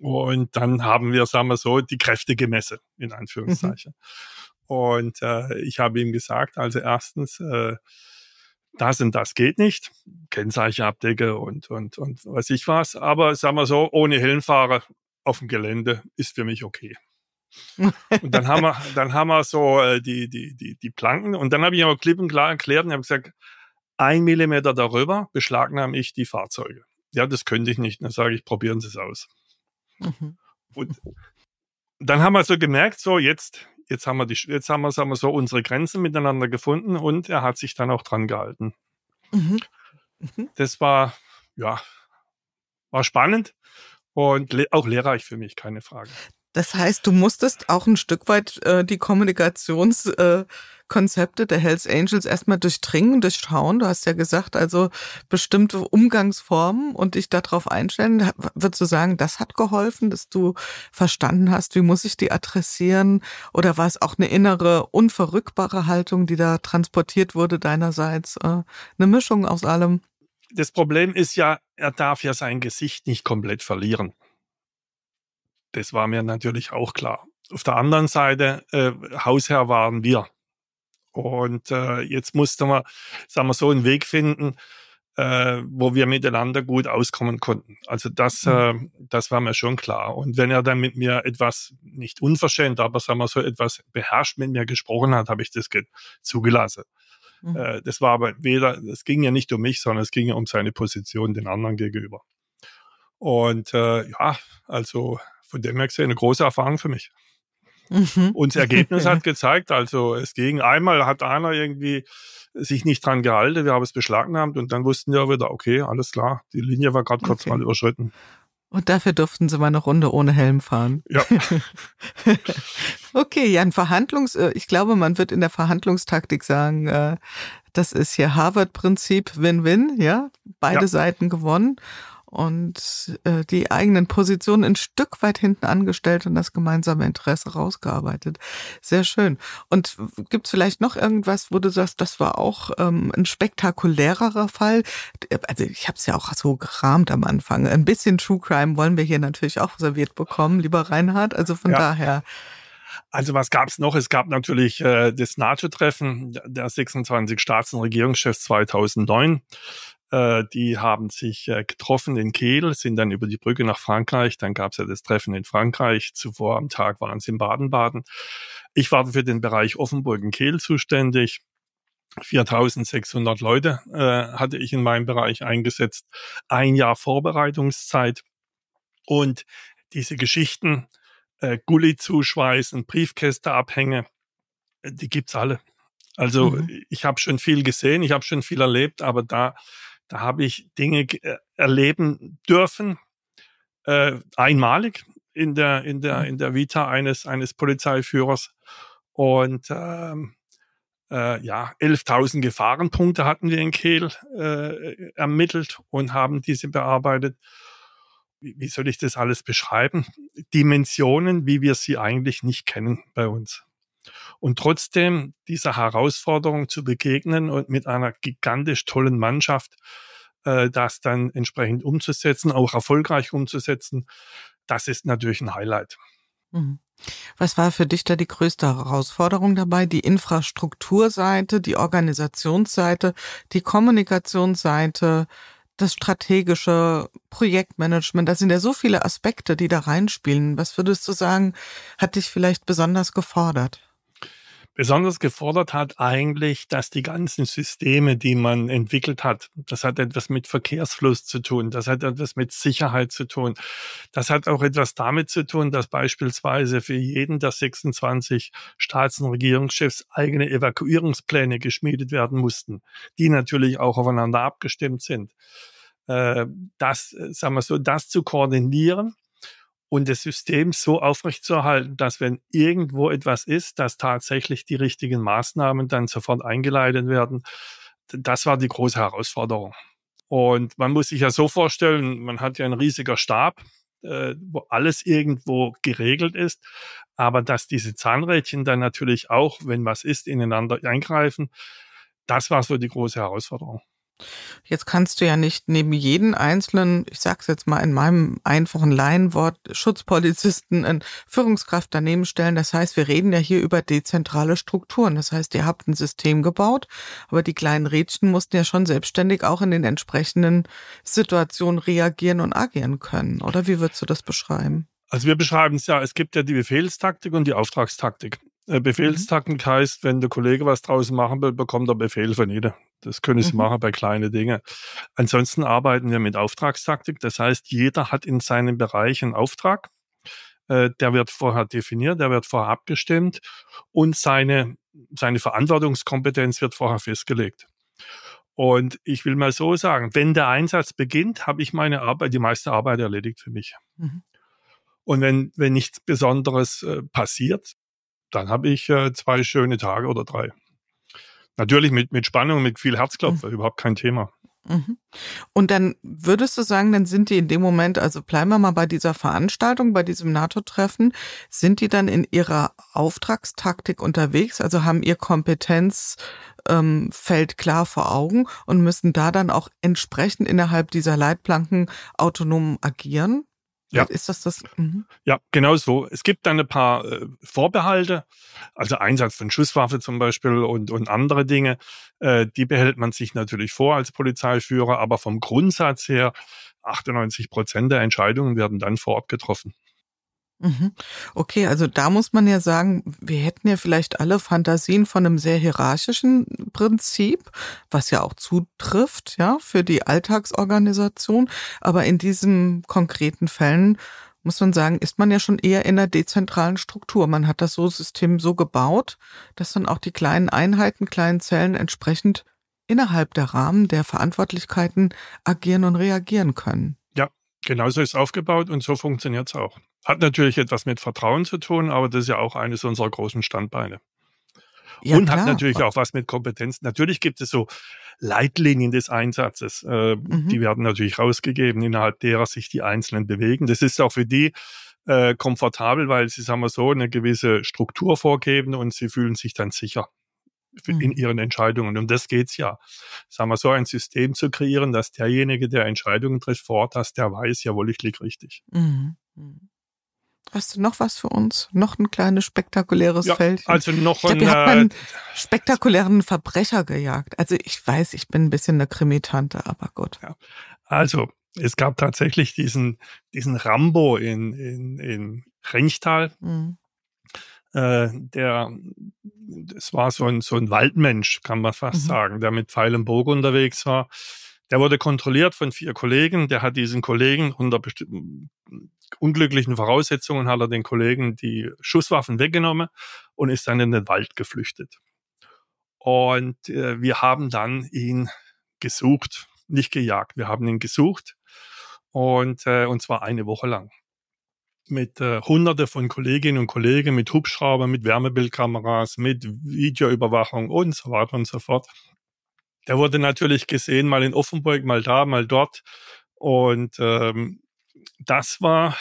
Speaker 3: und dann haben wir, sagen wir so, die Kräfte gemessen, in Anführungszeichen. Mhm. Und äh, ich habe ihm gesagt, also erstens, äh, das und das geht nicht, Kennzeichenabdecke und, und, und was ich was. Aber sagen wir so, ohne Helmfahrer auf dem Gelände ist für mich okay. und dann haben wir, dann haben wir so äh, die, die, die, die Planken und dann habe ich aber klipp und klar erklärt und habe gesagt, ein Millimeter darüber beschlagnahme ich die Fahrzeuge. Ja, das könnte ich nicht. Dann sage ich, probieren Sie es aus. Mhm. Und dann haben wir so gemerkt, so jetzt, jetzt haben wir die, jetzt haben wir, sagen wir so unsere Grenzen miteinander gefunden und er hat sich dann auch dran gehalten. Mhm. Mhm. Das war, ja, war spannend und le auch lehrreich für mich, keine Frage.
Speaker 2: Das heißt, du musstest auch ein Stück weit äh, die Kommunikationskonzepte äh, der Hells Angels erstmal durchdringen, durchschauen. Du hast ja gesagt, also bestimmte Umgangsformen und dich darauf einstellen. Würdest du sagen, das hat geholfen, dass du verstanden hast, wie muss ich die adressieren? Oder war es auch eine innere, unverrückbare Haltung, die da transportiert wurde deinerseits? Äh, eine Mischung aus allem?
Speaker 3: Das Problem ist ja, er darf ja sein Gesicht nicht komplett verlieren. Das war mir natürlich auch klar. Auf der anderen Seite, äh, Hausherr waren wir. Und äh, jetzt musste man, sagen wir so, einen Weg finden, äh, wo wir miteinander gut auskommen konnten. Also das, mhm. äh, das war mir schon klar. Und wenn er dann mit mir etwas, nicht unverschämt, aber sagen wir so, etwas beherrscht mit mir gesprochen hat, habe ich das zugelassen. Mhm. Äh, das war aber weder, es ging ja nicht um mich, sondern es ging ja um seine Position den anderen gegenüber. Und äh, ja, also von dem her gesehen eine große Erfahrung für mich. Mhm. Und das Ergebnis hat gezeigt, also es ging einmal, hat einer irgendwie sich nicht dran gehalten, wir haben es beschlagnahmt und dann wussten wir wieder, okay, alles klar, die Linie war gerade kurz okay. mal überschritten.
Speaker 2: Und dafür durften sie mal eine Runde ohne Helm fahren.
Speaker 3: Ja.
Speaker 2: okay, ja, ein Verhandlungs, äh, ich glaube, man wird in der Verhandlungstaktik sagen, äh, das ist hier Harvard-Prinzip Win-Win, ja, beide ja. Seiten gewonnen und äh, die eigenen Positionen ein Stück weit hinten angestellt und das gemeinsame Interesse rausgearbeitet. Sehr schön. Und gibt es vielleicht noch irgendwas, wo du sagst, das war auch ähm, ein spektakulärerer Fall? Also ich habe es ja auch so gerahmt am Anfang. Ein bisschen True Crime wollen wir hier natürlich auch serviert bekommen, lieber Reinhard. Also von ja. daher.
Speaker 3: Also was gab es noch? Es gab natürlich äh, das NATO-Treffen der 26 Staats- und Regierungschefs 2009. Äh, die haben sich äh, getroffen in Kehl, sind dann über die Brücke nach Frankreich. Dann gab es ja das Treffen in Frankreich. Zuvor am Tag waren sie in Baden-Baden. Ich war für den Bereich Offenburg-Kehl zuständig. 4600 Leute äh, hatte ich in meinem Bereich eingesetzt. Ein Jahr Vorbereitungszeit. Und diese Geschichten, äh, Gully zuschweißen, Briefkäste abhänge, äh, die gibt's alle. Also mhm. ich habe schon viel gesehen, ich habe schon viel erlebt, aber da da habe ich Dinge äh, erleben dürfen, äh, einmalig in der, in der, mhm. in der Vita eines, eines Polizeiführers. Und ähm, äh, ja, 11.000 Gefahrenpunkte hatten wir in Kehl äh, ermittelt und haben diese bearbeitet. Wie, wie soll ich das alles beschreiben? Dimensionen, wie wir sie eigentlich nicht kennen bei uns. Und trotzdem dieser Herausforderung zu begegnen und mit einer gigantisch tollen Mannschaft äh, das dann entsprechend umzusetzen, auch erfolgreich umzusetzen, das ist natürlich ein Highlight.
Speaker 2: Mhm. Was war für dich da die größte Herausforderung dabei? Die Infrastrukturseite, die Organisationsseite, die Kommunikationsseite, das strategische Projektmanagement. Da sind ja so viele Aspekte, die da reinspielen. Was würdest du sagen, hat dich vielleicht besonders gefordert?
Speaker 3: Besonders gefordert hat eigentlich, dass die ganzen Systeme, die man entwickelt hat, das hat etwas mit Verkehrsfluss zu tun, das hat etwas mit Sicherheit zu tun, das hat auch etwas damit zu tun, dass beispielsweise für jeden der 26 Staats- und Regierungschefs eigene Evakuierungspläne geschmiedet werden mussten, die natürlich auch aufeinander abgestimmt sind. Äh, das, äh, sagen wir so, das zu koordinieren, und das System so aufrechtzuerhalten, dass wenn irgendwo etwas ist, dass tatsächlich die richtigen Maßnahmen dann sofort eingeleitet werden, das war die große Herausforderung. Und man muss sich ja so vorstellen, man hat ja ein riesiger Stab äh, wo alles irgendwo geregelt ist. Aber dass diese Zahnrädchen dann natürlich auch, wenn was ist, ineinander eingreifen, das war so die große Herausforderung.
Speaker 2: Jetzt kannst du ja nicht neben jeden einzelnen, ich sag's jetzt mal in meinem einfachen Laienwort, Schutzpolizisten eine Führungskraft daneben stellen. Das heißt, wir reden ja hier über dezentrale Strukturen. Das heißt, ihr habt ein System gebaut, aber die kleinen Rädchen mussten ja schon selbstständig auch in den entsprechenden Situationen reagieren und agieren können. Oder wie würdest du das beschreiben?
Speaker 3: Also wir beschreiben es ja, es gibt ja die Befehlstaktik und die Auftragstaktik. Äh, Befehlstaktik mhm. heißt, wenn der Kollege was draußen machen will, bekommt er Befehl von jeder. Das können Sie mhm. machen bei kleinen Dingen. Ansonsten arbeiten wir mit Auftragstaktik. Das heißt, jeder hat in seinem Bereich einen Auftrag. Äh, der wird vorher definiert, der wird vorher abgestimmt und seine, seine Verantwortungskompetenz wird vorher festgelegt. Und ich will mal so sagen, wenn der Einsatz beginnt, habe ich meine Arbeit, die meiste Arbeit erledigt für mich. Mhm. Und wenn, wenn nichts Besonderes äh, passiert, dann habe ich äh, zwei schöne Tage oder drei. Natürlich mit, mit Spannung, mit viel Herzklopfen, mhm. überhaupt kein Thema.
Speaker 2: Mhm. Und dann würdest du sagen, dann sind die in dem Moment, also bleiben wir mal bei dieser Veranstaltung, bei diesem NATO-Treffen, sind die dann in ihrer Auftragstaktik unterwegs, also haben ihr Kompetenzfeld ähm, klar vor Augen und müssen da dann auch entsprechend innerhalb dieser Leitplanken autonom agieren? Ja. Ist das das?
Speaker 3: Mhm. Ja, genau so. Es gibt dann ein paar äh, Vorbehalte, also Einsatz von Schusswaffe zum Beispiel und, und andere Dinge. Äh, die behält man sich natürlich vor als Polizeiführer, aber vom Grundsatz her 98 Prozent der Entscheidungen werden dann vor Ort getroffen.
Speaker 2: Mhm. Okay, also da muss man ja sagen, wir hätten ja vielleicht alle Fantasien von einem sehr hierarchischen Prinzip, was ja auch zutrifft, ja, für die Alltagsorganisation. Aber in diesen konkreten Fällen muss man sagen, ist man ja schon eher in einer dezentralen Struktur. Man hat das so System so gebaut, dass dann auch die kleinen Einheiten, kleinen Zellen entsprechend innerhalb der Rahmen der Verantwortlichkeiten agieren und reagieren können.
Speaker 3: Ja, genauso ist es aufgebaut und so funktioniert es auch. Hat natürlich etwas mit Vertrauen zu tun, aber das ist ja auch eines unserer großen Standbeine. Ja, und klar. hat natürlich auch was mit Kompetenz. Natürlich gibt es so Leitlinien des Einsatzes. Äh, mhm. Die werden natürlich rausgegeben, innerhalb derer sich die Einzelnen bewegen. Das ist auch für die äh, komfortabel, weil sie, sagen wir so, eine gewisse Struktur vorgeben und sie fühlen sich dann sicher mhm. in ihren Entscheidungen. Und um das geht's ja. Sagen wir so, ein System zu kreieren, dass derjenige, der Entscheidungen trifft vor Ort, dass der weiß, jawohl, ich liege richtig. Mhm.
Speaker 2: Hast du noch was für uns? Noch ein kleines spektakuläres ja, Feld?
Speaker 3: Also noch
Speaker 2: ich glaub, ein, hat man spektakulären Verbrecher gejagt. Also ich weiß, ich bin ein bisschen eine Krimitante, aber gut. Ja.
Speaker 3: Also es gab tatsächlich diesen, diesen Rambo in, in, in Rechtal. Mhm. Äh, der, es war so ein, so ein Waldmensch, kann man fast mhm. sagen, der mit Pfeil und Bogen unterwegs war. Der wurde kontrolliert von vier Kollegen. Der hat diesen Kollegen unter bestimmten unglücklichen Voraussetzungen hat er den Kollegen die Schusswaffen weggenommen und ist dann in den Wald geflüchtet. Und äh, wir haben dann ihn gesucht, nicht gejagt. Wir haben ihn gesucht und äh, und zwar eine Woche lang mit äh, Hunderte von Kolleginnen und Kollegen, mit Hubschraubern, mit Wärmebildkameras, mit Videoüberwachung und so weiter und so fort. Der wurde natürlich gesehen, mal in Offenburg, mal da, mal dort. Und ähm, das war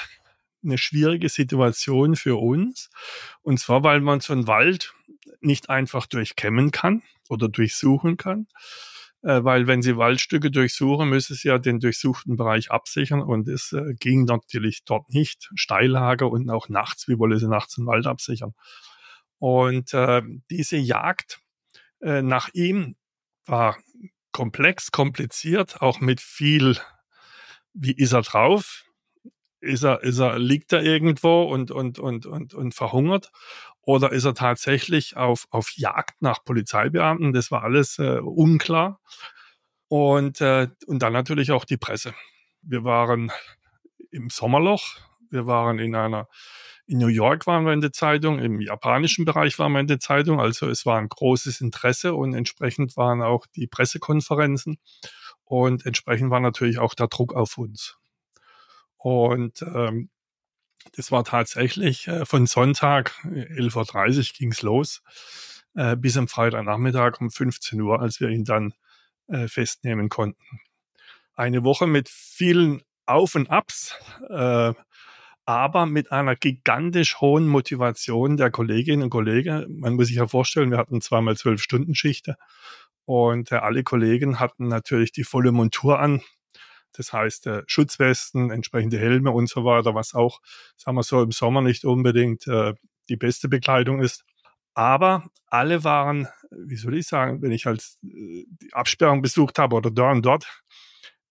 Speaker 3: eine schwierige Situation für uns. Und zwar, weil man so einen Wald nicht einfach durchkämmen kann oder durchsuchen kann. Äh, weil wenn Sie Waldstücke durchsuchen, müssen Sie ja den durchsuchten Bereich absichern. Und es äh, ging natürlich dort nicht. Steillage und auch nachts. Wie wollen Sie nachts den Wald absichern? Und äh, diese Jagd äh, nach ihm war komplex, kompliziert, auch mit viel, wie ist er drauf? Ist er, ist er, liegt er irgendwo und, und, und, und, und verhungert? Oder ist er tatsächlich auf, auf Jagd nach Polizeibeamten? Das war alles äh, unklar. Und, äh, und dann natürlich auch die Presse. Wir waren im Sommerloch. Wir waren in einer in New York waren wir in der Zeitung, im japanischen Bereich waren wir in der Zeitung. Also es war ein großes Interesse und entsprechend waren auch die Pressekonferenzen und entsprechend war natürlich auch der Druck auf uns. Und ähm, das war tatsächlich äh, von Sonntag 11.30 Uhr ging's los äh, bis am Freitagnachmittag um 15 Uhr, als wir ihn dann äh, festnehmen konnten. Eine Woche mit vielen Auf und Abs, äh, aber mit einer gigantisch hohen Motivation der Kolleginnen und Kollegen. Man muss sich ja vorstellen, wir hatten zweimal zwölf Stunden Schichte und äh, alle Kollegen hatten natürlich die volle Montur an. Das heißt, äh, Schutzwesten, entsprechende Helme und so weiter, was auch, sagen wir so, im Sommer nicht unbedingt äh, die beste Bekleidung ist. Aber alle waren, wie soll ich sagen, wenn ich als äh, die Absperrung besucht habe oder da und dort,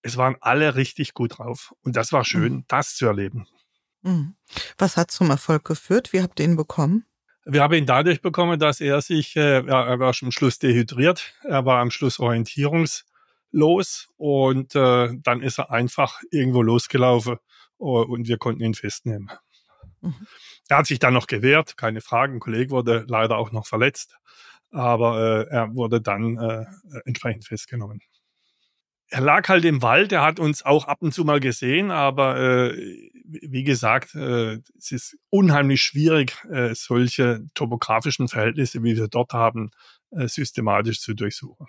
Speaker 3: es waren alle richtig gut drauf. Und das war schön, mhm. das zu erleben.
Speaker 2: Mhm. Was hat zum Erfolg geführt? Wie habt ihr ihn bekommen?
Speaker 3: Wir haben ihn dadurch bekommen, dass er sich, äh, er war am Schluss dehydriert, er war am Schluss orientierungslos und äh, dann ist er einfach irgendwo losgelaufen und wir konnten ihn festnehmen. Mhm. Er hat sich dann noch gewehrt, keine Frage. Ein Kollege wurde leider auch noch verletzt, aber äh, er wurde dann äh, entsprechend festgenommen er lag halt im Wald, er hat uns auch ab und zu mal gesehen, aber äh, wie gesagt, äh, es ist unheimlich schwierig, äh, solche topografischen Verhältnisse, wie wir dort haben, äh, systematisch zu durchsuchen.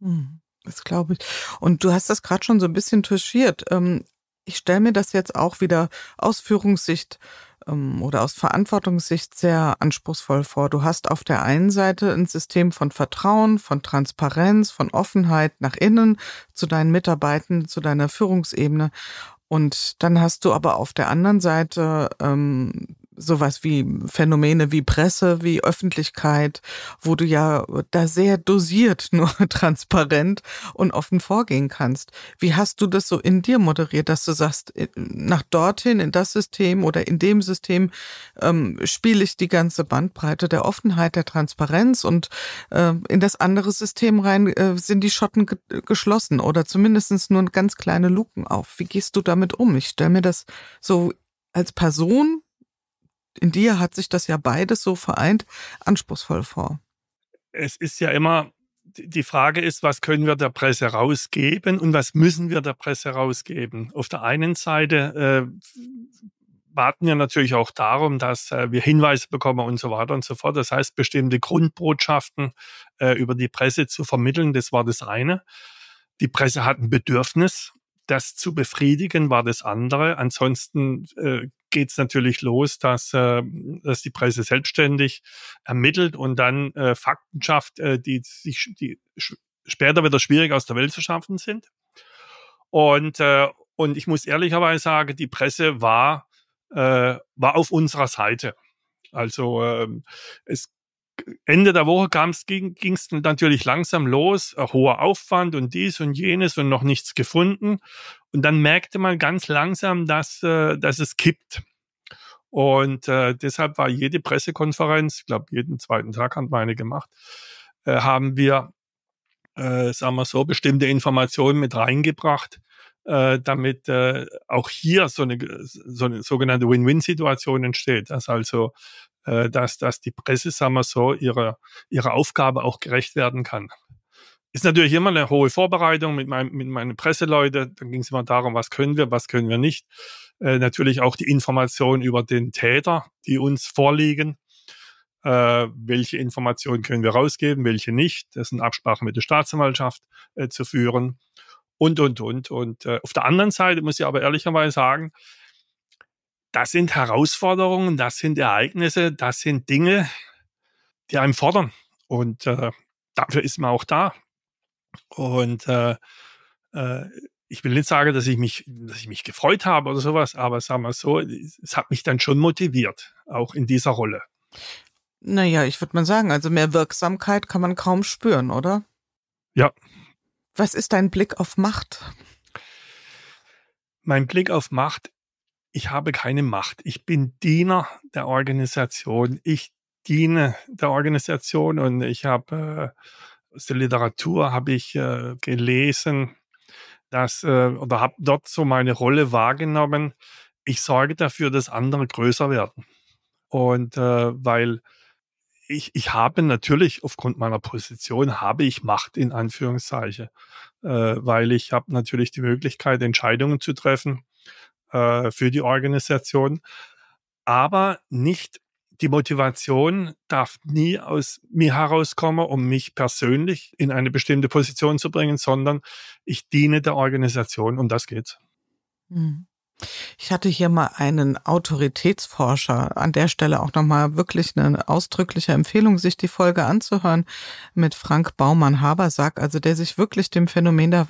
Speaker 2: Hm, das glaube ich. Und du hast das gerade schon so ein bisschen touchiert. Ähm, ich stelle mir das jetzt auch wieder aus Führungssicht oder aus Verantwortungssicht sehr anspruchsvoll vor. Du hast auf der einen Seite ein System von Vertrauen, von Transparenz, von Offenheit nach innen zu deinen Mitarbeitern, zu deiner Führungsebene. Und dann hast du aber auf der anderen Seite ähm, sowas wie Phänomene wie Presse, wie Öffentlichkeit, wo du ja da sehr dosiert nur transparent und offen vorgehen kannst. Wie hast du das so in dir moderiert, dass du sagst, äh, nach dorthin in das System oder in dem System ähm, spiele ich die ganze Bandbreite der Offenheit, der Transparenz und äh, in das andere System rein äh, sind die Schotten ge geschlossen oder zumindestens nur ganz kleine Luken auf. Wie gehst du damit um? Ich stelle mir das so als Person in dir hat sich das ja beides so vereint, anspruchsvoll vor.
Speaker 3: Es ist ja immer, die Frage ist, was können wir der Presse rausgeben und was müssen wir der Presse rausgeben? Auf der einen Seite äh, warten wir natürlich auch darum, dass äh, wir Hinweise bekommen und so weiter und so fort. Das heißt, bestimmte Grundbotschaften äh, über die Presse zu vermitteln, das war das eine. Die Presse hat ein Bedürfnis, das zu befriedigen, war das andere. Ansonsten äh, geht es natürlich los, dass, äh, dass die Presse selbstständig ermittelt und dann äh, Fakten schafft, äh, die sich die später wieder schwierig aus der Welt zu schaffen sind. Und, äh, und ich muss ehrlicherweise sagen, die Presse war, äh, war auf unserer Seite. Also äh, es Ende der Woche ging es natürlich langsam los, hoher Aufwand und dies und jenes und noch nichts gefunden. Und dann merkte man ganz langsam, dass, äh, dass es kippt. Und äh, deshalb war jede Pressekonferenz, ich glaube, jeden zweiten Tag haben wir eine gemacht, äh, haben wir, äh, sagen wir so, bestimmte Informationen mit reingebracht, äh, damit äh, auch hier so eine, so eine sogenannte Win-Win-Situation entsteht. Dass also, äh, dass, dass die Presse, sagen wir so, ihrer, ihrer Aufgabe auch gerecht werden kann. Ist natürlich immer eine hohe Vorbereitung mit, meinem, mit meinen Presseleute. Dann ging es immer darum, was können wir, was können wir nicht. Äh, natürlich auch die Informationen über den Täter, die uns vorliegen. Äh, welche Informationen können wir rausgeben, welche nicht. Das sind Absprachen mit der Staatsanwaltschaft äh, zu führen und, und, und. Und äh, auf der anderen Seite muss ich aber ehrlicherweise sagen, das sind Herausforderungen, das sind Ereignisse, das sind Dinge, die einem fordern. Und äh, dafür ist man auch da. Und äh, äh, ich will nicht sagen, dass ich mich, dass ich mich gefreut habe oder sowas, aber sagen wir so, es hat mich dann schon motiviert, auch in dieser Rolle.
Speaker 2: Naja, ich würde mal sagen, also mehr Wirksamkeit kann man kaum spüren, oder?
Speaker 3: Ja.
Speaker 2: Was ist dein Blick auf Macht?
Speaker 3: Mein Blick auf Macht, ich habe keine Macht. Ich bin Diener der Organisation. Ich diene der Organisation und ich habe äh, aus der Literatur habe ich äh, gelesen, dass, äh, oder habe dort so meine Rolle wahrgenommen. Ich sorge dafür, dass andere größer werden. Und äh, weil ich, ich habe natürlich aufgrund meiner Position habe ich Macht in Anführungszeichen, äh, weil ich habe natürlich die Möglichkeit, Entscheidungen zu treffen äh, für die Organisation, aber nicht die Motivation darf nie aus mir herauskommen, um mich persönlich in eine bestimmte Position zu bringen, sondern ich diene der Organisation, um das geht's.
Speaker 2: Hm. Ich hatte hier mal einen Autoritätsforscher. An der Stelle auch nochmal wirklich eine ausdrückliche Empfehlung, sich die Folge anzuhören mit Frank Baumann-Habersack, also der sich wirklich dem Phänomen der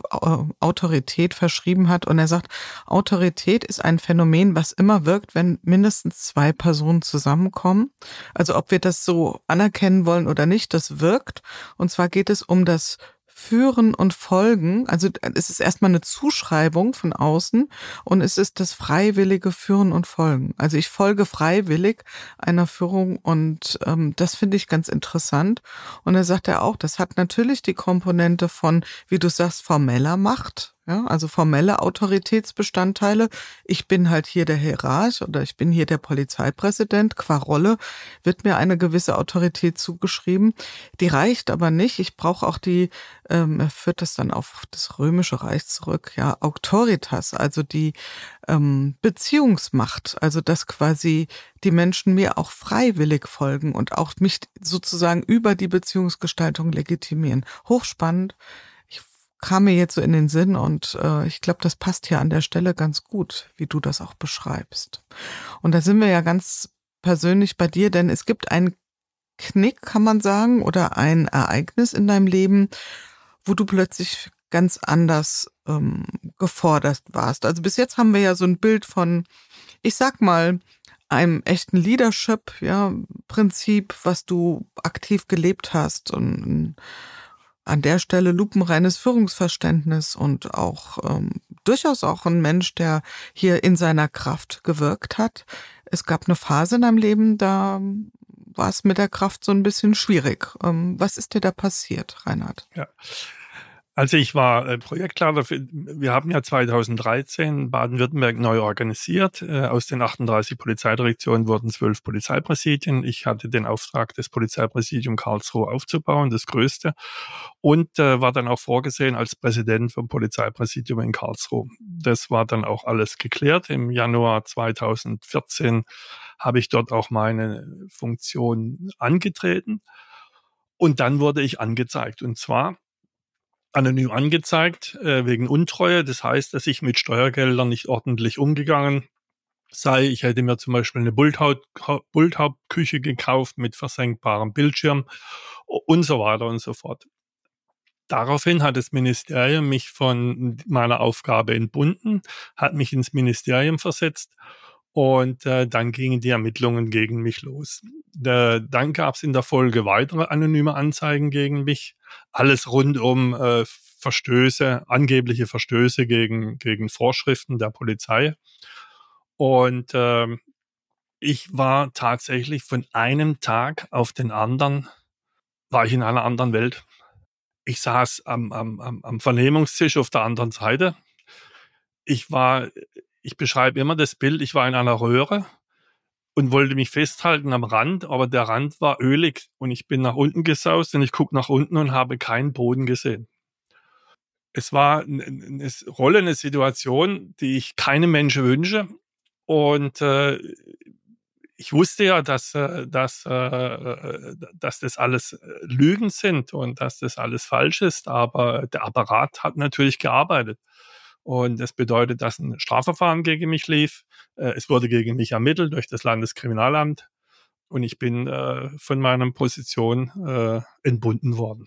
Speaker 2: Autorität verschrieben hat. Und er sagt, Autorität ist ein Phänomen, was immer wirkt, wenn mindestens zwei Personen zusammenkommen. Also ob wir das so anerkennen wollen oder nicht, das wirkt. Und zwar geht es um das Führen und Folgen, also es ist erstmal eine Zuschreibung von außen und es ist das freiwillige Führen und Folgen. Also ich folge freiwillig einer Führung und ähm, das finde ich ganz interessant. Und er sagt ja auch, das hat natürlich die Komponente von, wie du sagst, formeller Macht, ja, also formelle Autoritätsbestandteile. Ich bin halt hier der Hierarch oder ich bin hier der Polizeipräsident. Qua Rolle wird mir eine gewisse Autorität zugeschrieben. Die reicht aber nicht. Ich brauche auch die, ähm, er führt das dann auf das römische Reich zurück, ja, Autoritas, also die ähm, Beziehungsmacht, also dass quasi die Menschen mir auch freiwillig folgen und auch mich sozusagen über die Beziehungsgestaltung legitimieren. Hochspannend kam mir jetzt so in den Sinn und äh, ich glaube, das passt hier an der Stelle ganz gut, wie du das auch beschreibst. Und da sind wir ja ganz persönlich bei dir, denn es gibt einen Knick, kann man sagen, oder ein Ereignis in deinem Leben, wo du plötzlich ganz anders ähm, gefordert warst. Also bis jetzt haben wir ja so ein Bild von, ich sag mal, einem echten Leadership, ja, Prinzip, was du aktiv gelebt hast und an der Stelle lupenreines Führungsverständnis und auch ähm, durchaus auch ein Mensch, der hier in seiner Kraft gewirkt hat. Es gab eine Phase in deinem Leben, da war es mit der Kraft so ein bisschen schwierig. Ähm, was ist dir da passiert, Reinhard?
Speaker 3: Ja. Also ich war äh, Projektleiter. Für, wir haben ja 2013 Baden-Württemberg neu organisiert. Äh, aus den 38 Polizeidirektionen wurden zwölf Polizeipräsidien. Ich hatte den Auftrag, das Polizeipräsidium Karlsruhe aufzubauen, das größte, und äh, war dann auch vorgesehen als Präsident vom Polizeipräsidium in Karlsruhe. Das war dann auch alles geklärt. Im Januar 2014 habe ich dort auch meine Funktion angetreten. Und dann wurde ich angezeigt. Und zwar anonym angezeigt äh, wegen Untreue. Das heißt, dass ich mit Steuergeldern nicht ordentlich umgegangen sei. Ich hätte mir zum Beispiel eine Bulthauptküche gekauft mit versenkbarem Bildschirm und so weiter und so fort. Daraufhin hat das Ministerium mich von meiner Aufgabe entbunden, hat mich ins Ministerium versetzt und äh, dann gingen die Ermittlungen gegen mich los. Äh, dann gab es in der Folge weitere anonyme Anzeigen gegen mich. Alles rund um äh, Verstöße, angebliche Verstöße gegen, gegen Vorschriften der Polizei. Und äh, ich war tatsächlich von einem Tag auf den anderen, war ich in einer anderen Welt. Ich saß am, am, am Vernehmungstisch auf der anderen Seite. Ich war ich beschreibe immer das Bild, ich war in einer Röhre und wollte mich festhalten am Rand, aber der Rand war ölig und ich bin nach unten gesaust und ich gucke nach unten und habe keinen Boden gesehen. Es war eine Rolle, eine Situation, die ich keinem Menschen wünsche und äh, ich wusste ja, dass, äh, dass, äh, dass das alles äh, Lügen sind und dass das alles falsch ist, aber der Apparat hat natürlich gearbeitet. Und das bedeutet, dass ein Strafverfahren gegen mich lief. Äh, es wurde gegen mich ermittelt durch das Landeskriminalamt. Und ich bin äh, von meiner Position äh, entbunden worden.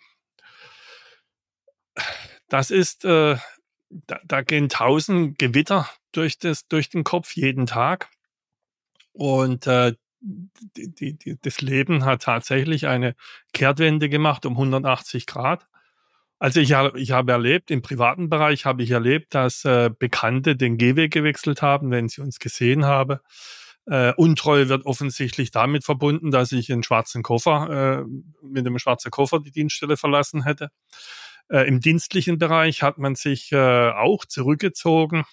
Speaker 3: Das ist, da, gehen tausend Gewitter durch, das, durch den Kopf jeden Tag. Und die, die, das Leben hat tatsächlich eine Kehrtwende gemacht um 180 Grad. Also ich habe, ich habe erlebt, im privaten Bereich habe ich erlebt, dass äh, Bekannte den Gehweg gewechselt haben, wenn sie uns gesehen haben. Äh, Untreue wird offensichtlich damit verbunden, dass ich einen schwarzen Koffer, äh, mit einem schwarzen Koffer die Dienststelle verlassen hätte. Äh, Im dienstlichen Bereich hat man sich äh, auch zurückgezogen,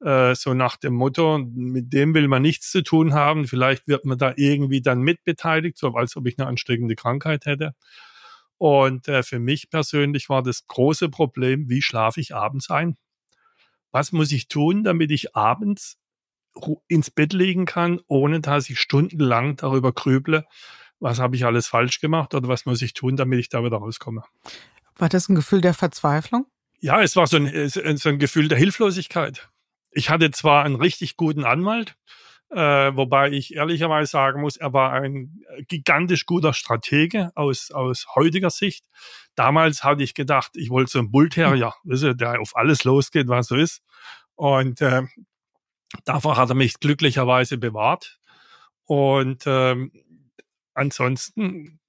Speaker 3: äh, so nach dem Motto, mit dem will man nichts zu tun haben. Vielleicht wird man da irgendwie dann mitbeteiligt, so als ob ich eine ansteckende Krankheit hätte. Und äh, für mich persönlich war das große Problem, wie schlafe ich abends ein? Was muss ich tun, damit ich abends ins Bett legen kann, ohne dass ich stundenlang darüber grüble, was habe ich alles falsch gemacht oder was muss ich tun, damit ich da wieder rauskomme.
Speaker 2: War das ein Gefühl der Verzweiflung?
Speaker 3: Ja, es war so ein, so ein Gefühl der Hilflosigkeit ich hatte zwar einen richtig guten Anwalt, äh, wobei ich ehrlicherweise sagen muss, er war ein gigantisch guter Stratege aus, aus heutiger Sicht. Damals hatte ich gedacht, ich wollte so einen Bullterrier, hm. der auf alles losgeht, was so ist. Und äh, davor hat er mich glücklicherweise bewahrt. Und ähm, ansonsten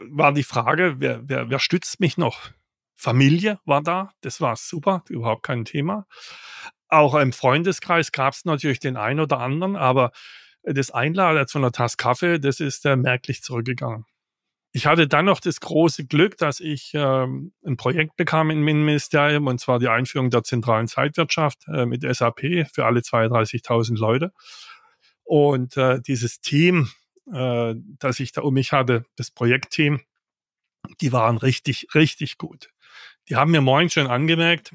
Speaker 3: war die Frage, wer, wer, wer stützt mich noch? Familie war da, das war super, überhaupt kein Thema. Auch im Freundeskreis gab es natürlich den einen oder anderen, aber das Einladen zu einer Tasse Kaffee, das ist äh, merklich zurückgegangen. Ich hatte dann noch das große Glück, dass ich ähm, ein Projekt bekam im Ministerium, und zwar die Einführung der zentralen Zeitwirtschaft äh, mit SAP für alle 32.000 Leute. Und äh, dieses Team, äh, das ich da um mich hatte, das Projektteam, die waren richtig, richtig gut. Die haben mir morgens schon angemerkt,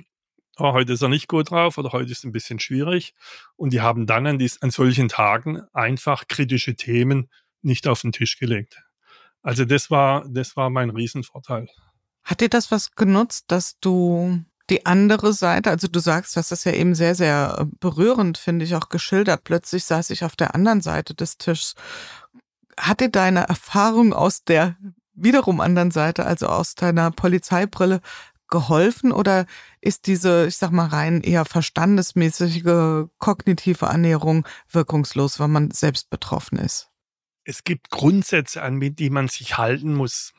Speaker 3: oh, heute ist er nicht gut drauf oder heute ist ein bisschen schwierig. Und die haben dann an, dies, an solchen Tagen einfach kritische Themen nicht auf den Tisch gelegt. Also das war, das war mein Riesenvorteil.
Speaker 2: Hat dir das was genutzt, dass du die andere Seite, also du sagst, das ist ja eben sehr, sehr berührend, finde ich, auch geschildert. Plötzlich saß ich auf der anderen Seite des Tisches. Hat dir deine Erfahrung aus der wiederum anderen Seite, also aus deiner Polizeibrille, geholfen oder ist diese, ich sag mal, rein eher verstandesmäßige kognitive Annäherung wirkungslos, wenn man selbst betroffen ist?
Speaker 3: Es gibt Grundsätze, an die man sich halten muss.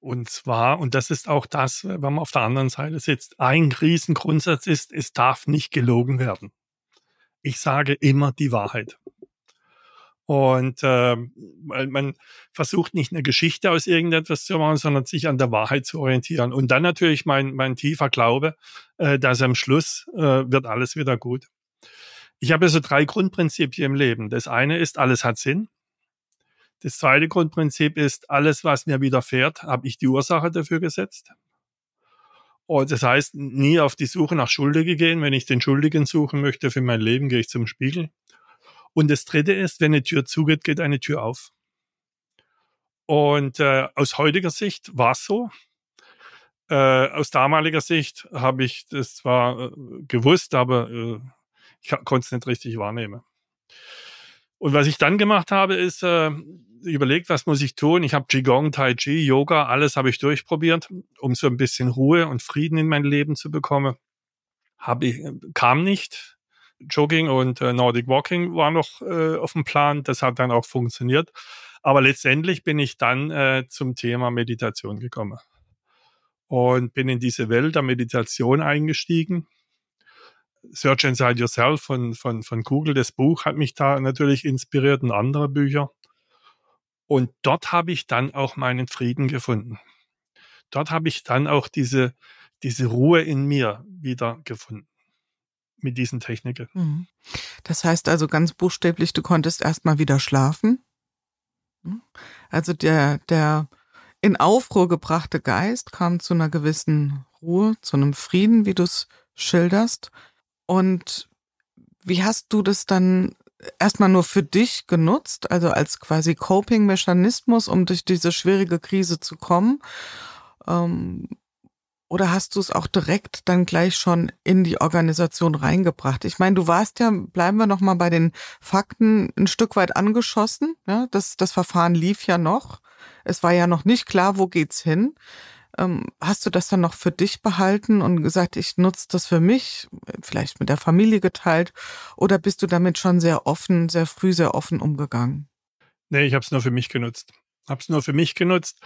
Speaker 3: Und zwar, und das ist auch das, wenn man auf der anderen Seite sitzt, ein Riesengrundsatz ist, es darf nicht gelogen werden. Ich sage immer die Wahrheit. Und äh, weil man versucht nicht eine Geschichte aus irgendetwas zu machen, sondern sich an der Wahrheit zu orientieren. Und dann natürlich mein, mein tiefer Glaube, äh, dass am Schluss äh, wird alles wieder gut. Ich habe so drei Grundprinzipien im Leben. Das eine ist, alles hat Sinn. Das zweite Grundprinzip ist, alles, was mir widerfährt, habe ich die Ursache dafür gesetzt. Und das heißt, nie auf die Suche nach Schuldige gehen. Wenn ich den Schuldigen suchen möchte für mein Leben, gehe ich zum Spiegel. Und das Dritte ist, wenn eine Tür zugeht, geht eine Tür auf. Und äh, aus heutiger Sicht war es so. Äh, aus damaliger Sicht habe ich das zwar äh, gewusst, aber äh, ich konnte es nicht richtig wahrnehmen. Und was ich dann gemacht habe, ist äh, überlegt, was muss ich tun. Ich habe Qigong, Tai Chi, Yoga, alles habe ich durchprobiert, um so ein bisschen Ruhe und Frieden in mein Leben zu bekommen. Hab ich, kam nicht. Jogging und äh, Nordic Walking war noch äh, auf dem Plan. Das hat dann auch funktioniert. Aber letztendlich bin ich dann äh, zum Thema Meditation gekommen und bin in diese Welt der Meditation eingestiegen. Search Inside Yourself von, von, von Google, das Buch hat mich da natürlich inspiriert und andere Bücher. Und dort habe ich dann auch meinen Frieden gefunden. Dort habe ich dann auch diese, diese Ruhe in mir wieder gefunden mit diesen Techniken. Mhm.
Speaker 2: Das heißt also ganz buchstäblich, du konntest erstmal wieder schlafen. Hm? Also der, der in Aufruhr gebrachte Geist kam zu einer gewissen Ruhe, zu einem Frieden, wie du es schilderst. Und wie hast du das dann erstmal nur für dich genutzt, also als quasi Coping-Mechanismus, um durch diese schwierige Krise zu kommen? Ähm, oder hast du es auch direkt dann gleich schon in die Organisation reingebracht? Ich meine, du warst ja, bleiben wir noch mal bei den Fakten, ein Stück weit angeschossen. Ja, das, das Verfahren lief ja noch. Es war ja noch nicht klar, wo geht's hin. Ähm, hast du das dann noch für dich behalten und gesagt, ich nutze das für mich, vielleicht mit der Familie geteilt? Oder bist du damit schon sehr offen, sehr früh sehr offen umgegangen?
Speaker 3: Nee, ich habe es nur für mich genutzt habe es nur für mich genutzt,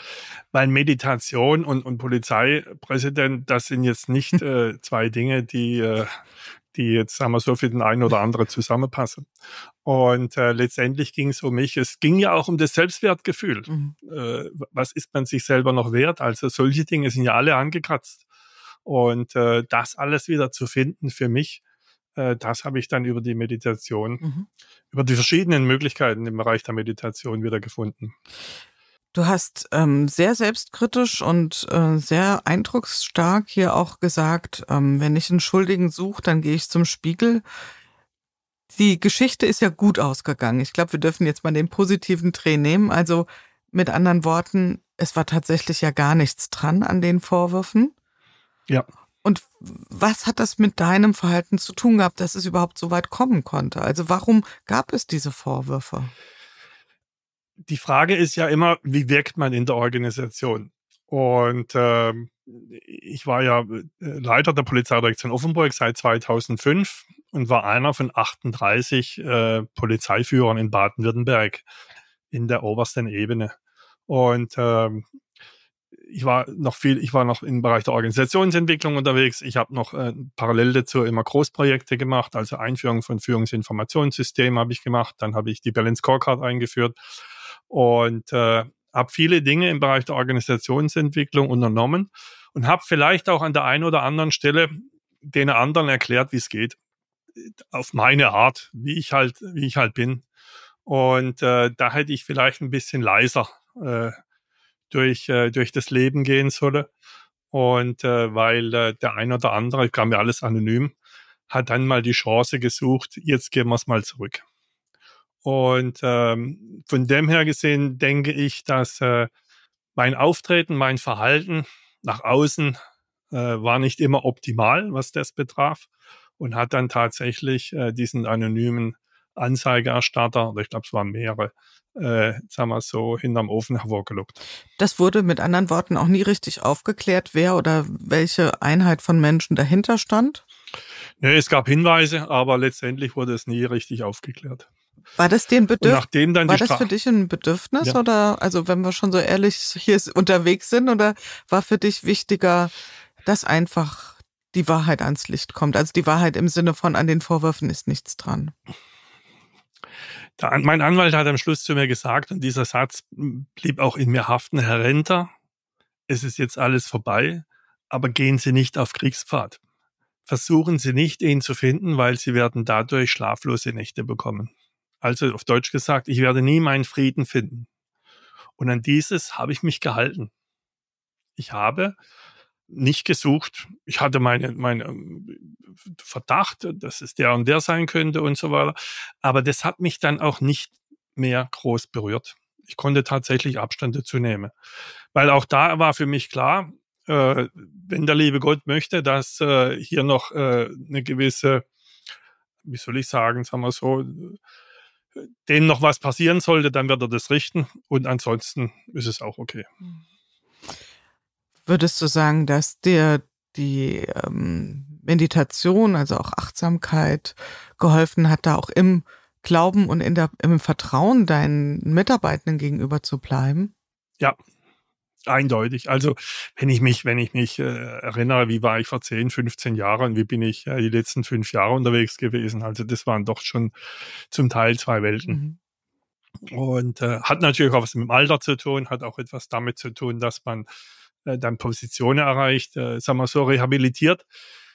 Speaker 3: weil Meditation und, und Polizeipräsident, das sind jetzt nicht äh, zwei Dinge, die, äh, die jetzt, sagen wir so, für den einen oder anderen zusammenpassen. Und äh, letztendlich ging es um mich. Es ging ja auch um das Selbstwertgefühl. Mhm. Äh, was ist man sich selber noch wert? Also solche Dinge sind ja alle angekratzt. Und äh, das alles wieder zu finden für mich, äh, das habe ich dann über die Meditation, mhm. über die verschiedenen Möglichkeiten im Bereich der Meditation wieder gefunden.
Speaker 2: Du hast ähm, sehr selbstkritisch und äh, sehr eindrucksstark hier auch gesagt, ähm, wenn ich einen Schuldigen suche, dann gehe ich zum Spiegel. Die Geschichte ist ja gut ausgegangen. Ich glaube, wir dürfen jetzt mal den positiven Dreh nehmen. Also mit anderen Worten, es war tatsächlich ja gar nichts dran an den Vorwürfen.
Speaker 3: Ja.
Speaker 2: Und was hat das mit deinem Verhalten zu tun gehabt, dass es überhaupt so weit kommen konnte? Also warum gab es diese Vorwürfe?
Speaker 3: Die Frage ist ja immer, wie wirkt man in der Organisation? Und äh, ich war ja äh, Leiter der Polizeidirektion Offenburg seit 2005 und war einer von 38 äh, Polizeiführern in Baden-Württemberg in der obersten Ebene. Und ähm, ich war noch viel, ich war noch im Bereich der Organisationsentwicklung unterwegs. Ich habe noch äh, parallel dazu immer Großprojekte gemacht, also Einführung von Führungsinformationssystemen habe ich gemacht. Dann habe ich die Balance Scorecard eingeführt und äh, habe viele Dinge im Bereich der Organisationsentwicklung unternommen und habe vielleicht auch an der einen oder anderen Stelle den anderen erklärt, wie es geht, auf meine Art, wie ich halt, wie ich halt bin. Und äh, da hätte ich vielleicht ein bisschen leiser äh, durch, äh, durch das Leben gehen sollen. Und äh, weil äh, der ein oder andere, kam mir alles anonym, hat dann mal die Chance gesucht, jetzt gehen wir es mal zurück. Und ähm, von dem her gesehen denke ich, dass äh, mein Auftreten, mein Verhalten nach außen äh, war nicht immer optimal, was das betraf. Und hat dann tatsächlich äh, diesen anonymen Anzeigeerstatter, oder ich glaube, es waren mehrere, äh, sagen wir so, hinterm Ofen hervorgelockt.
Speaker 2: Das wurde mit anderen Worten auch nie richtig aufgeklärt, wer oder welche Einheit von Menschen dahinter stand?
Speaker 3: Nee, es gab Hinweise, aber letztendlich wurde es nie richtig aufgeklärt.
Speaker 2: War das dir ein Bedürfnis? War das für dich ein Bedürfnis ja. oder also wenn wir schon so ehrlich hier unterwegs sind oder war für dich wichtiger, dass einfach die Wahrheit ans Licht kommt? Also die Wahrheit im Sinne von an den Vorwürfen ist nichts dran.
Speaker 3: Da, mein Anwalt hat am Schluss zu mir gesagt, und dieser Satz blieb auch in mir haften, Herr Renter, es ist jetzt alles vorbei, aber gehen Sie nicht auf Kriegspfad. Versuchen Sie nicht, ihn zu finden, weil Sie werden dadurch schlaflose Nächte bekommen. Also auf Deutsch gesagt, ich werde nie meinen Frieden finden. Und an dieses habe ich mich gehalten. Ich habe nicht gesucht. Ich hatte meine, meine ähm, Verdacht, dass es der und der sein könnte und so weiter. Aber das hat mich dann auch nicht mehr groß berührt. Ich konnte tatsächlich Abstand dazu nehmen. Weil auch da war für mich klar, äh, wenn der liebe Gott möchte, dass äh, hier noch äh, eine gewisse, wie soll ich sagen, sagen wir so, dem noch was passieren sollte, dann wird er das richten und ansonsten ist es auch okay. Mhm.
Speaker 2: Würdest du sagen, dass dir die ähm, Meditation, also auch Achtsamkeit, geholfen hat, da auch im Glauben und in der, im Vertrauen deinen Mitarbeitenden gegenüber zu bleiben?
Speaker 3: Ja, eindeutig. Also wenn ich mich, wenn ich mich äh, erinnere, wie war ich vor 10, 15 Jahren, wie bin ich äh, die letzten fünf Jahre unterwegs gewesen. Also das waren doch schon zum Teil zwei Welten. Mhm. Und äh, hat natürlich auch was mit dem Alter zu tun, hat auch etwas damit zu tun, dass man äh, dann Positionen erreicht, äh, sagen wir so, rehabilitiert.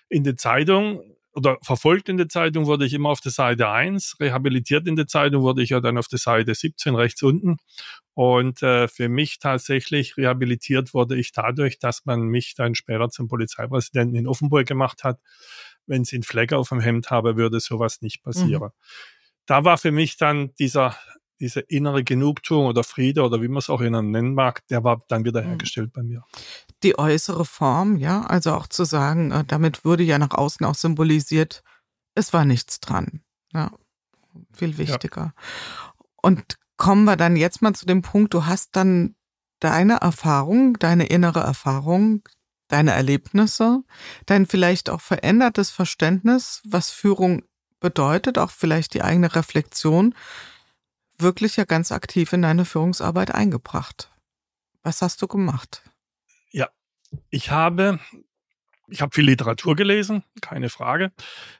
Speaker 3: In der Zeitung oder verfolgt in der Zeitung wurde ich immer auf der Seite 1, rehabilitiert in der Zeitung wurde ich ja dann auf der Seite 17 rechts unten. Und äh, für mich tatsächlich rehabilitiert wurde ich dadurch, dass man mich dann später zum Polizeipräsidenten in Offenburg gemacht hat. Wenn sie einen Fleck auf dem Hemd habe, würde sowas nicht passieren. Mhm. Da war für mich dann dieser diese innere Genugtuung oder Friede oder wie man es auch nennen mag, der war dann wieder mhm. hergestellt bei mir.
Speaker 2: Die äußere Form, ja, also auch zu sagen, äh, damit wurde ja nach außen auch symbolisiert, es war nichts dran. Ja, viel wichtiger. Ja. Und kommen wir dann jetzt mal zu dem Punkt, du hast dann deine Erfahrung, deine innere Erfahrung, deine Erlebnisse, dein vielleicht auch verändertes Verständnis, was Führung bedeutet, auch vielleicht die eigene Reflexion wirklich ja ganz aktiv in deine Führungsarbeit eingebracht. Was hast du gemacht?
Speaker 3: Ja, ich habe, ich habe viel Literatur gelesen, keine Frage,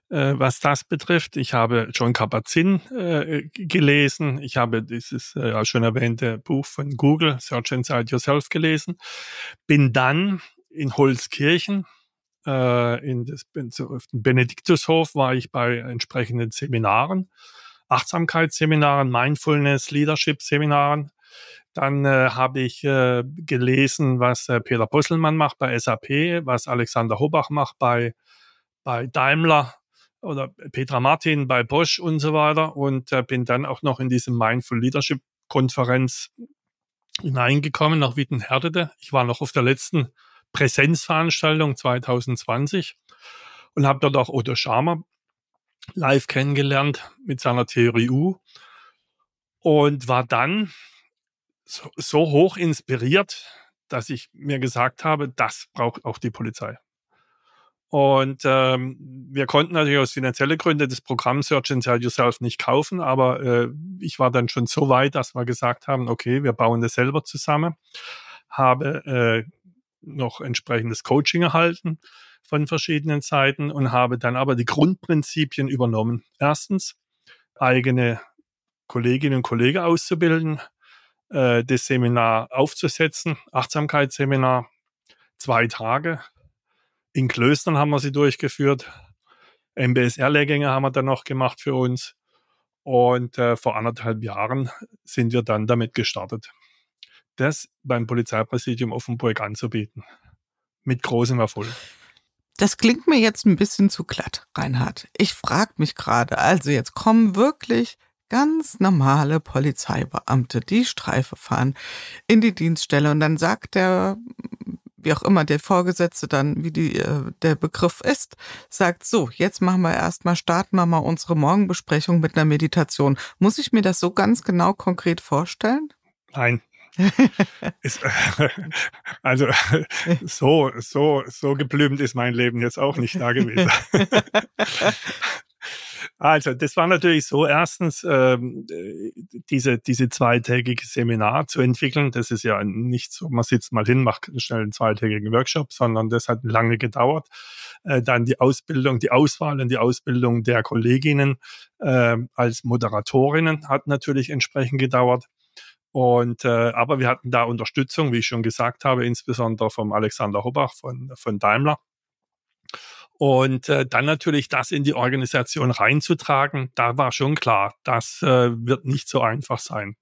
Speaker 3: äh, was das betrifft. Ich habe John Kabat-Zinn äh, gelesen. Ich habe dieses äh, schon erwähnte Buch von Google, Search Inside Yourself, gelesen. Bin dann in Holzkirchen äh, in das Benediktushof war ich bei entsprechenden Seminaren Achtsamkeitsseminaren, Mindfulness, Leadership-Seminaren. Dann äh, habe ich äh, gelesen, was äh, Peter Posselmann macht bei SAP, was Alexander Hobach macht bei, bei Daimler oder Petra Martin bei Bosch und so weiter. Und äh, bin dann auch noch in diese Mindful Leadership Konferenz hineingekommen nach Wittenherdete. Ich war noch auf der letzten Präsenzveranstaltung 2020 und habe dort auch Otto Scharmer live kennengelernt mit seiner Theorie U und war dann so, so hoch inspiriert, dass ich mir gesagt habe, das braucht auch die Polizei. Und ähm, wir konnten natürlich aus finanziellen Gründen das Programm Search Inside Yourself nicht kaufen, aber äh, ich war dann schon so weit, dass wir gesagt haben, okay, wir bauen das selber zusammen, habe äh, noch entsprechendes Coaching erhalten von verschiedenen Seiten und habe dann aber die Grundprinzipien übernommen. Erstens, eigene Kolleginnen und Kollegen auszubilden, äh, das Seminar aufzusetzen, Achtsamkeitsseminar, zwei Tage. In Klöstern haben wir sie durchgeführt. MBSR-Lehrgänge haben wir dann noch gemacht für uns. Und äh, vor anderthalb Jahren sind wir dann damit gestartet, das beim Polizeipräsidium Offenburg anzubieten. Mit großem Erfolg.
Speaker 2: Das klingt mir jetzt ein bisschen zu glatt, Reinhard. Ich frage mich gerade, also jetzt kommen wirklich ganz normale Polizeibeamte, die Streife fahren in die Dienststelle und dann sagt der, wie auch immer der Vorgesetzte dann, wie die, äh, der Begriff ist, sagt so, jetzt machen wir erstmal, starten wir mal unsere Morgenbesprechung mit einer Meditation. Muss ich mir das so ganz genau konkret vorstellen?
Speaker 3: Nein. Ist, also so, so, so geblümt ist mein Leben jetzt auch nicht da gewesen. Also, das war natürlich so, erstens ähm, diese, diese zweitägige Seminar zu entwickeln. Das ist ja nicht so, man sitzt mal hin, macht schnell einen zweitägigen Workshop, sondern das hat lange gedauert. Äh, dann die Ausbildung, die Auswahl und die Ausbildung der Kolleginnen äh, als Moderatorinnen hat natürlich entsprechend gedauert. Und äh, aber wir hatten da Unterstützung, wie ich schon gesagt habe, insbesondere vom Alexander Hobach von, von Daimler. Und äh, dann natürlich das in die Organisation reinzutragen, da war schon klar, das äh, wird nicht so einfach sein.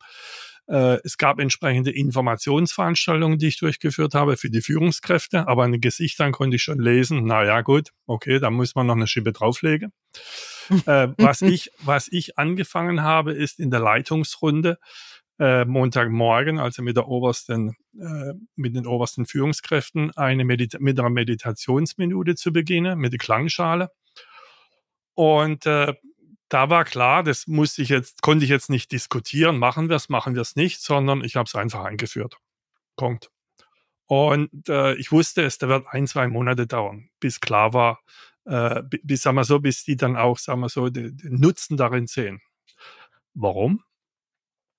Speaker 3: Äh, es gab entsprechende Informationsveranstaltungen, die ich durchgeführt habe für die Führungskräfte, aber an den Gesichtern konnte ich schon lesen, na ja, gut, okay, da muss man noch eine Schippe drauflegen. äh, was ich, was ich angefangen habe, ist in der Leitungsrunde äh, Montagmorgen, also mit der obersten, äh, mit den obersten Führungskräften, eine Medita mit einer Meditationsminute zu beginnen, mit der Klangschale. Und äh, da war klar, das musste ich jetzt, konnte ich jetzt nicht diskutieren, machen wir es, machen wir es nicht, sondern ich habe es einfach eingeführt. Punkt. Und äh, ich wusste es, da wird ein, zwei Monate dauern, bis klar war, äh, bis, sagen wir so, bis die dann auch, sagen wir so, den Nutzen darin sehen. Warum?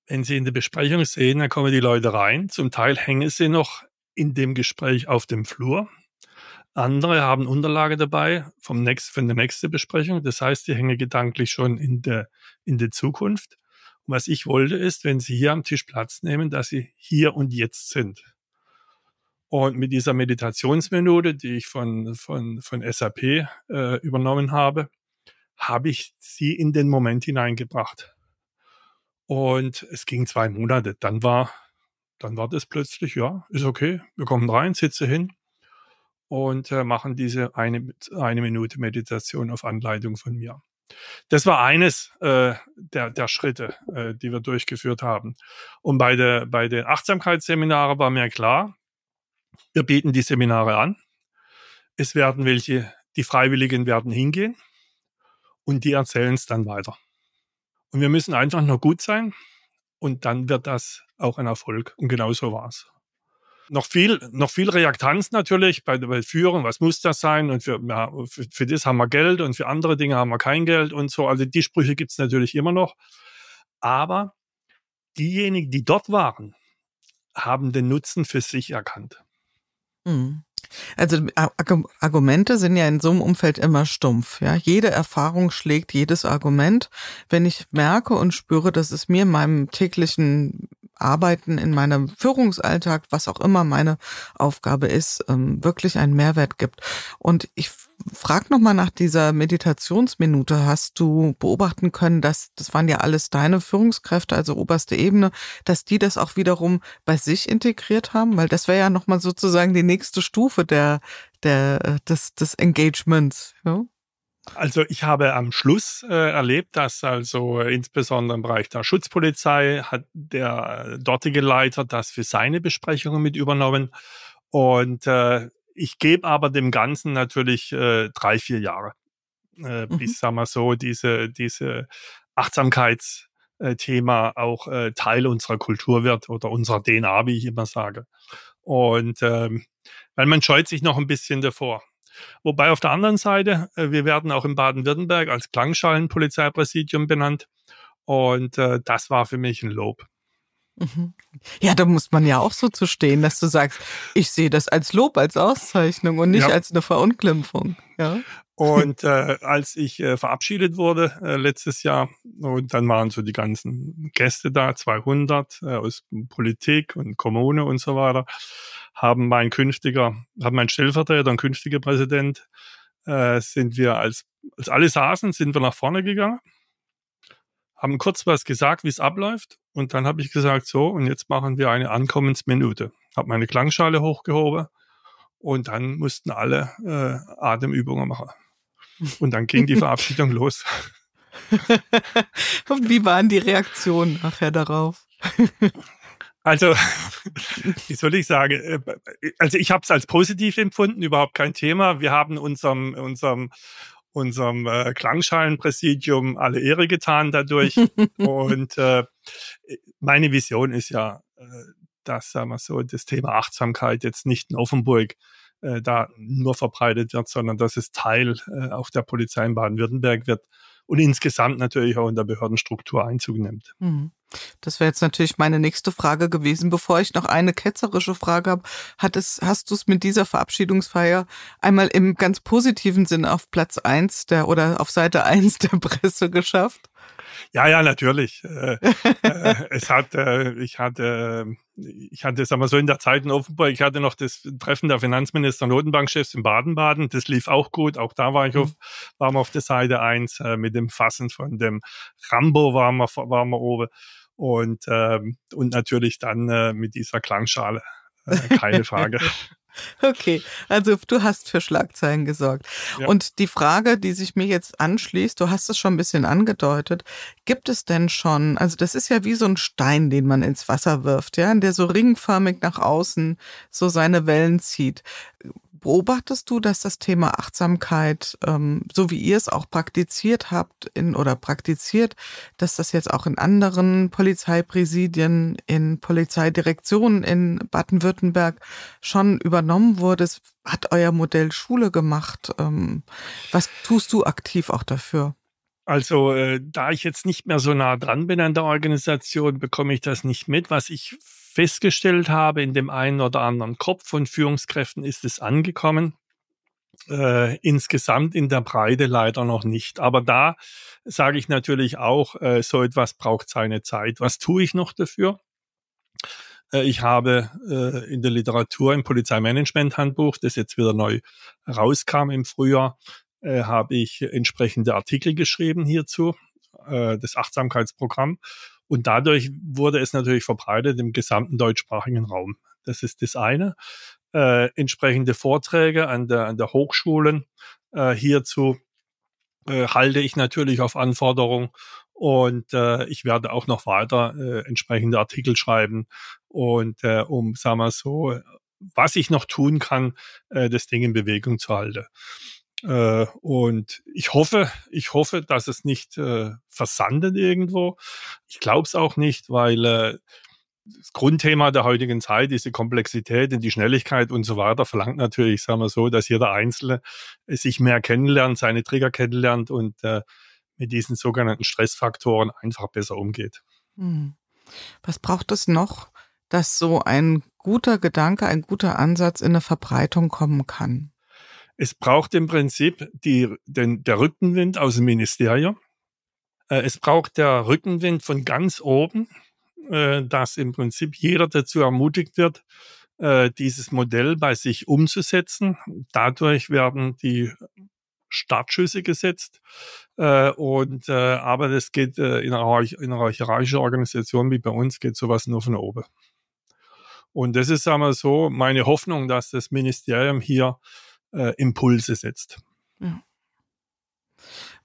Speaker 3: Wenn Sie in der Besprechung sehen, dann kommen die Leute rein. Zum Teil hängen sie noch in dem Gespräch auf dem Flur. Andere haben Unterlage dabei vom nächsten, von der nächsten Besprechung. Das heißt, die hängen gedanklich schon in der, in der Zukunft. Und was ich wollte, ist, wenn Sie hier am Tisch Platz nehmen, dass Sie hier und jetzt sind. Und mit dieser Meditationsminute, die ich von, von, von SAP äh, übernommen habe, habe ich Sie in den Moment hineingebracht. Und es ging zwei Monate. Dann war, dann war das plötzlich, ja, ist okay. Wir kommen rein, sitze hin und äh, machen diese eine, eine Minute Meditation auf Anleitung von mir. Das war eines äh, der, der Schritte, äh, die wir durchgeführt haben. Und bei, der, bei den Achtsamkeitsseminaren war mir klar, wir bieten die Seminare an. Es werden welche, die Freiwilligen werden hingehen und die erzählen es dann weiter. Und wir müssen einfach nur gut sein und dann wird das auch ein Erfolg. Und genau so war's. Noch viel, noch viel Reaktanz natürlich bei der Führung. Was muss das sein? Und für, ja, für, für das haben wir Geld und für andere Dinge haben wir kein Geld und so. Also die Sprüche gibt's natürlich immer noch. Aber diejenigen, die dort waren, haben den Nutzen für sich erkannt.
Speaker 2: Mhm. Also Argumente sind ja in so einem Umfeld immer stumpf. Ja, jede Erfahrung schlägt jedes Argument. Wenn ich merke und spüre, dass es mir in meinem täglichen Arbeiten, in meinem Führungsalltag, was auch immer meine Aufgabe ist, ähm, wirklich einen Mehrwert gibt. Und ich frage nochmal nach dieser Meditationsminute. Hast du beobachten können, dass, das waren ja alles deine Führungskräfte, also oberste Ebene, dass die das auch wiederum bei sich integriert haben? Weil das wäre ja nochmal sozusagen die nächste Stufe der, der, des, des Engagements. Ja?
Speaker 3: Also ich habe am Schluss äh, erlebt, dass also insbesondere im Bereich der Schutzpolizei hat der dortige Leiter das für seine Besprechungen mit übernommen. Und äh, ich gebe aber dem Ganzen natürlich äh, drei, vier Jahre, äh, mhm. bis, sagen wir so, diese, diese Achtsamkeitsthema auch äh, Teil unserer Kultur wird oder unserer DNA, wie ich immer sage. Und ähm, weil man scheut sich noch ein bisschen davor. Wobei auf der anderen Seite, äh, wir werden auch in Baden-Württemberg als Klangschalenpolizeipräsidium benannt. Und äh, das war für mich ein Lob.
Speaker 2: Mhm. Ja, da muss man ja auch so zu stehen, dass du sagst, ich sehe das als Lob, als Auszeichnung und nicht ja. als eine Verunglimpfung. Ja.
Speaker 3: Und äh, als ich äh, verabschiedet wurde äh, letztes Jahr, und dann waren so die ganzen Gäste da, 200 äh, aus Politik und Kommune und so weiter, haben mein künftiger, haben mein Stellvertreter und künftiger Präsident, äh, sind wir als, als alle saßen, sind wir nach vorne gegangen, haben kurz was gesagt, wie es abläuft, und dann habe ich gesagt, so, und jetzt machen wir eine Ankommensminute. Habe meine Klangschale hochgehoben und dann mussten alle äh, Atemübungen machen. Und dann ging die Verabschiedung los.
Speaker 2: Und wie waren die Reaktionen nachher darauf?
Speaker 3: Also, wie soll ich sagen? Äh, also ich habe es als positiv empfunden, überhaupt kein Thema. Wir haben unserem, unserem, unserem äh, Klangschalenpräsidium alle Ehre getan dadurch. Und äh, meine Vision ist ja, äh, dass, sagen wir so, das Thema Achtsamkeit jetzt nicht in Offenburg äh, da nur verbreitet wird, sondern dass es Teil äh, auch der Polizei in Baden-Württemberg wird und insgesamt natürlich auch in der Behördenstruktur Einzug nimmt. Mhm.
Speaker 2: Das wäre jetzt natürlich meine nächste Frage gewesen. Bevor ich noch eine ketzerische Frage habe, hat es, hast du es mit dieser Verabschiedungsfeier einmal im ganz positiven Sinn auf Platz eins der oder auf Seite eins der Presse geschafft?
Speaker 3: Ja, ja, natürlich. Äh, äh, es hat, äh, ich hatte, ich hatte, sagen wir so, in der Zeit in Offenburg, ich hatte noch das Treffen der Finanzminister und Notenbankchefs in Baden-Baden. Das lief auch gut. Auch da war ich auf, mhm. waren wir auf der Seite eins äh, mit dem Fassen von dem Rambo waren wir, waren wir oben. Und, ähm, und natürlich dann äh, mit dieser Klangschale. Keine Frage.
Speaker 2: Okay, also du hast für Schlagzeilen gesorgt. Ja. Und die Frage, die sich mir jetzt anschließt, du hast es schon ein bisschen angedeutet, gibt es denn schon, also das ist ja wie so ein Stein, den man ins Wasser wirft, ja, der so ringförmig nach außen so seine Wellen zieht. Beobachtest du, dass das Thema Achtsamkeit, ähm, so wie ihr es auch praktiziert habt in oder praktiziert, dass das jetzt auch in anderen Polizeipräsidien, in Polizeidirektionen in Baden-Württemberg schon übernommen wurde? Es hat euer Modell Schule gemacht. Ähm, was tust du aktiv auch dafür?
Speaker 3: Also, äh, da ich jetzt nicht mehr so nah dran bin an der Organisation, bekomme ich das nicht mit. Was ich festgestellt habe, in dem einen oder anderen Kopf von Führungskräften ist es angekommen. Äh, insgesamt in der Breite leider noch nicht. Aber da sage ich natürlich auch, äh, so etwas braucht seine Zeit. Was tue ich noch dafür? Äh, ich habe äh, in der Literatur im Polizeimanagement-Handbuch, das jetzt wieder neu rauskam im Frühjahr, äh, habe ich entsprechende Artikel geschrieben hierzu, äh, das Achtsamkeitsprogramm. Und dadurch wurde es natürlich verbreitet im gesamten deutschsprachigen Raum. Das ist das eine. Äh, entsprechende Vorträge an der, an der Hochschulen äh, hierzu äh, halte ich natürlich auf Anforderung und äh, ich werde auch noch weiter äh, entsprechende Artikel schreiben und äh, um, sagen wir so, was ich noch tun kann, äh, das Ding in Bewegung zu halten. Äh, und ich hoffe, ich hoffe, dass es nicht äh, versandet irgendwo. Ich glaube es auch nicht, weil äh, das Grundthema der heutigen Zeit, diese Komplexität und die Schnelligkeit und so weiter, verlangt natürlich, sagen wir so, dass jeder Einzelne sich mehr kennenlernt, seine Trigger kennenlernt und äh, mit diesen sogenannten Stressfaktoren einfach besser umgeht. Hm.
Speaker 2: Was braucht es noch, dass so ein guter Gedanke, ein guter Ansatz in eine Verbreitung kommen kann?
Speaker 3: Es braucht im Prinzip die, den, der Rückenwind aus dem Ministerium. Äh, es braucht der Rückenwind von ganz oben, äh, dass im Prinzip jeder dazu ermutigt wird, äh, dieses Modell bei sich umzusetzen. Dadurch werden die Startschüsse gesetzt. und aber das geht in einer, in einer hierarchischen Organisation wie bei uns geht sowas nur von oben. Und das ist einmal so meine Hoffnung, dass das Ministerium hier äh, Impulse setzt. Ja.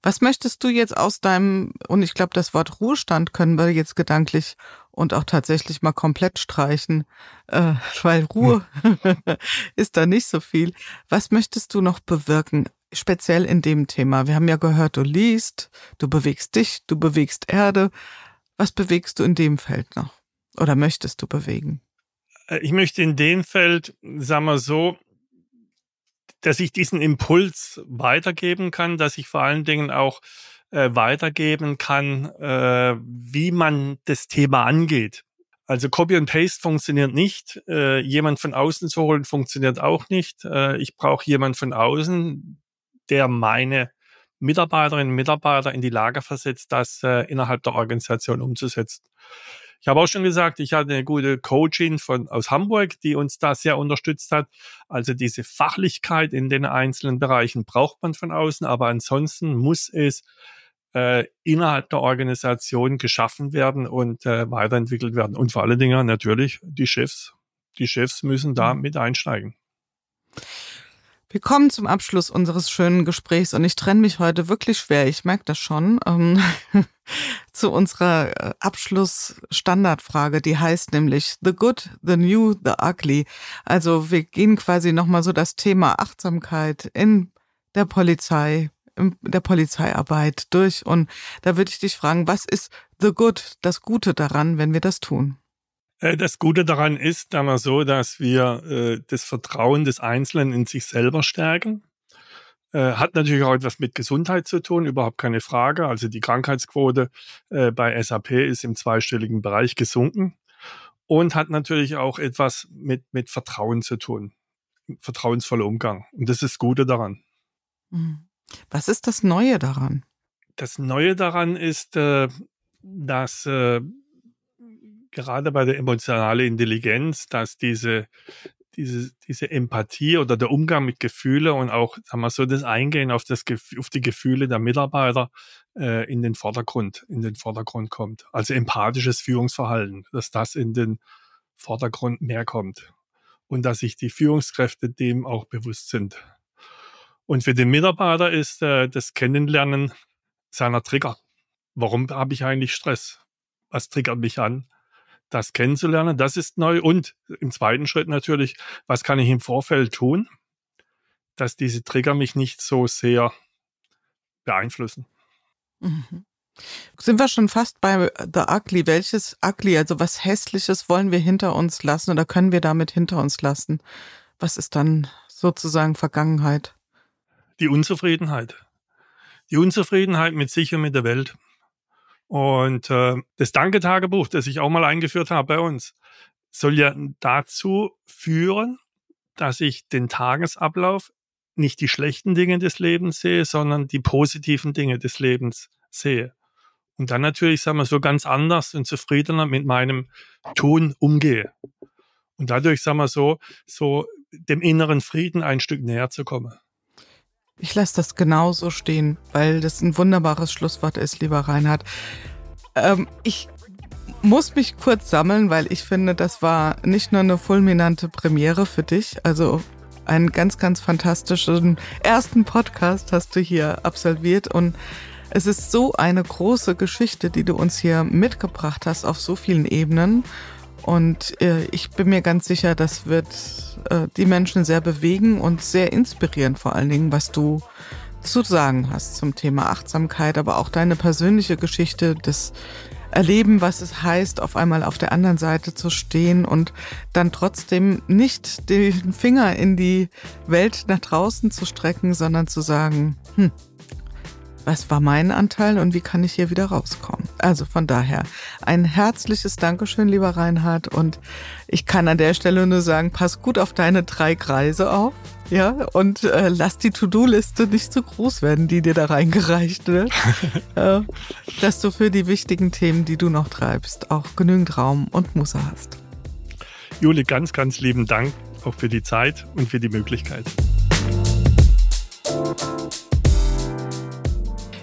Speaker 2: Was möchtest du jetzt aus deinem, und ich glaube, das Wort Ruhestand können wir jetzt gedanklich und auch tatsächlich mal komplett streichen, äh, weil Ruhe hm. ist da nicht so viel. Was möchtest du noch bewirken, speziell in dem Thema? Wir haben ja gehört, du liest, du bewegst dich, du bewegst Erde. Was bewegst du in dem Feld noch? Oder möchtest du bewegen?
Speaker 3: Äh, ich möchte in dem Feld, sagen wir so, dass ich diesen Impuls weitergeben kann, dass ich vor allen Dingen auch äh, weitergeben kann, äh, wie man das Thema angeht. Also Copy and Paste funktioniert nicht. Äh, jemand von außen zu holen funktioniert auch nicht. Äh, ich brauche jemand von außen, der meine Mitarbeiterinnen und Mitarbeiter in die Lage versetzt, das äh, innerhalb der Organisation umzusetzen. Ich habe auch schon gesagt, ich hatte eine gute Coachin von, aus Hamburg, die uns da sehr unterstützt hat. Also diese Fachlichkeit in den einzelnen Bereichen braucht man von außen, aber ansonsten muss es äh, innerhalb der Organisation geschaffen werden und äh, weiterentwickelt werden. Und vor allen Dingen natürlich die Chefs. Die Chefs müssen da mhm. mit einsteigen.
Speaker 2: Wir kommen zum Abschluss unseres schönen Gesprächs und ich trenne mich heute wirklich schwer, ich merke das schon, ähm, zu unserer äh, Abschlussstandardfrage, die heißt nämlich The Good, The New, The Ugly. Also wir gehen quasi nochmal so das Thema Achtsamkeit in der Polizei, in der Polizeiarbeit durch und da würde ich dich fragen, was ist The Good, das Gute daran, wenn wir das tun?
Speaker 3: Äh, das Gute daran ist einmal so, dass wir äh, das Vertrauen des Einzelnen in sich selber stärken. Äh, hat natürlich auch etwas mit Gesundheit zu tun, überhaupt keine Frage. Also die Krankheitsquote äh, bei SAP ist im zweistelligen Bereich gesunken und hat natürlich auch etwas mit, mit Vertrauen zu tun. Vertrauensvoller Umgang. Und das ist das Gute daran.
Speaker 2: Mhm. Was ist das Neue daran?
Speaker 3: Das Neue daran ist, dass gerade bei der emotionalen Intelligenz, dass diese, diese, diese Empathie oder der Umgang mit Gefühle und auch, sagen wir so, das Eingehen auf, das, auf die Gefühle der Mitarbeiter äh, in den Vordergrund, in den Vordergrund kommt. Also empathisches Führungsverhalten, dass das in den Vordergrund mehr kommt. Und dass sich die Führungskräfte dem auch bewusst sind. Und für den Mitarbeiter ist äh, das Kennenlernen seiner Trigger. Warum habe ich eigentlich Stress? Was triggert mich an? Das kennenzulernen, das ist neu. Und im zweiten Schritt natürlich, was kann ich im Vorfeld tun, dass diese Trigger mich nicht so sehr beeinflussen.
Speaker 2: Mhm. Sind wir schon fast bei The Ugly? Welches Ugly, also was Hässliches wollen wir hinter uns lassen oder können wir damit hinter uns lassen? Was ist dann sozusagen Vergangenheit?
Speaker 3: Die Unzufriedenheit. Die Unzufriedenheit mit sich und mit der Welt. Und äh, das Danke-Tagebuch, das ich auch mal eingeführt habe bei uns, soll ja dazu führen, dass ich den Tagesablauf nicht die schlechten Dinge des Lebens sehe, sondern die positiven Dinge des Lebens sehe. Und dann natürlich, sagen wir so, ganz anders und zufriedener mit meinem Tun umgehe. Und dadurch, sagen wir so, so dem inneren Frieden ein Stück näher zu kommen.
Speaker 2: Ich lasse das genauso stehen, weil das ein wunderbares Schlusswort ist, lieber Reinhard. Ähm, ich muss mich kurz sammeln, weil ich finde, das war nicht nur eine fulminante Premiere für dich, also einen ganz, ganz fantastischen ersten Podcast hast du hier absolviert und es ist so eine große Geschichte, die du uns hier mitgebracht hast auf so vielen Ebenen. Und äh, ich bin mir ganz sicher, das wird äh, die Menschen sehr bewegen und sehr inspirieren, vor allen Dingen, was du zu sagen hast zum Thema Achtsamkeit, aber auch deine persönliche Geschichte, das Erleben, was es heißt, auf einmal auf der anderen Seite zu stehen und dann trotzdem nicht den Finger in die Welt nach draußen zu strecken, sondern zu sagen, hm, was war mein Anteil und wie kann ich hier wieder rauskommen? Also von daher ein herzliches Dankeschön, lieber Reinhard. Und ich kann an der Stelle nur sagen, pass gut auf deine drei Kreise auf. Ja, und äh, lass die To-Do-Liste nicht zu groß werden, die dir da reingereicht wird. äh, dass du für die wichtigen Themen, die du noch treibst, auch genügend Raum und Musse hast.
Speaker 3: Juli, ganz, ganz lieben Dank auch für die Zeit und für die Möglichkeit.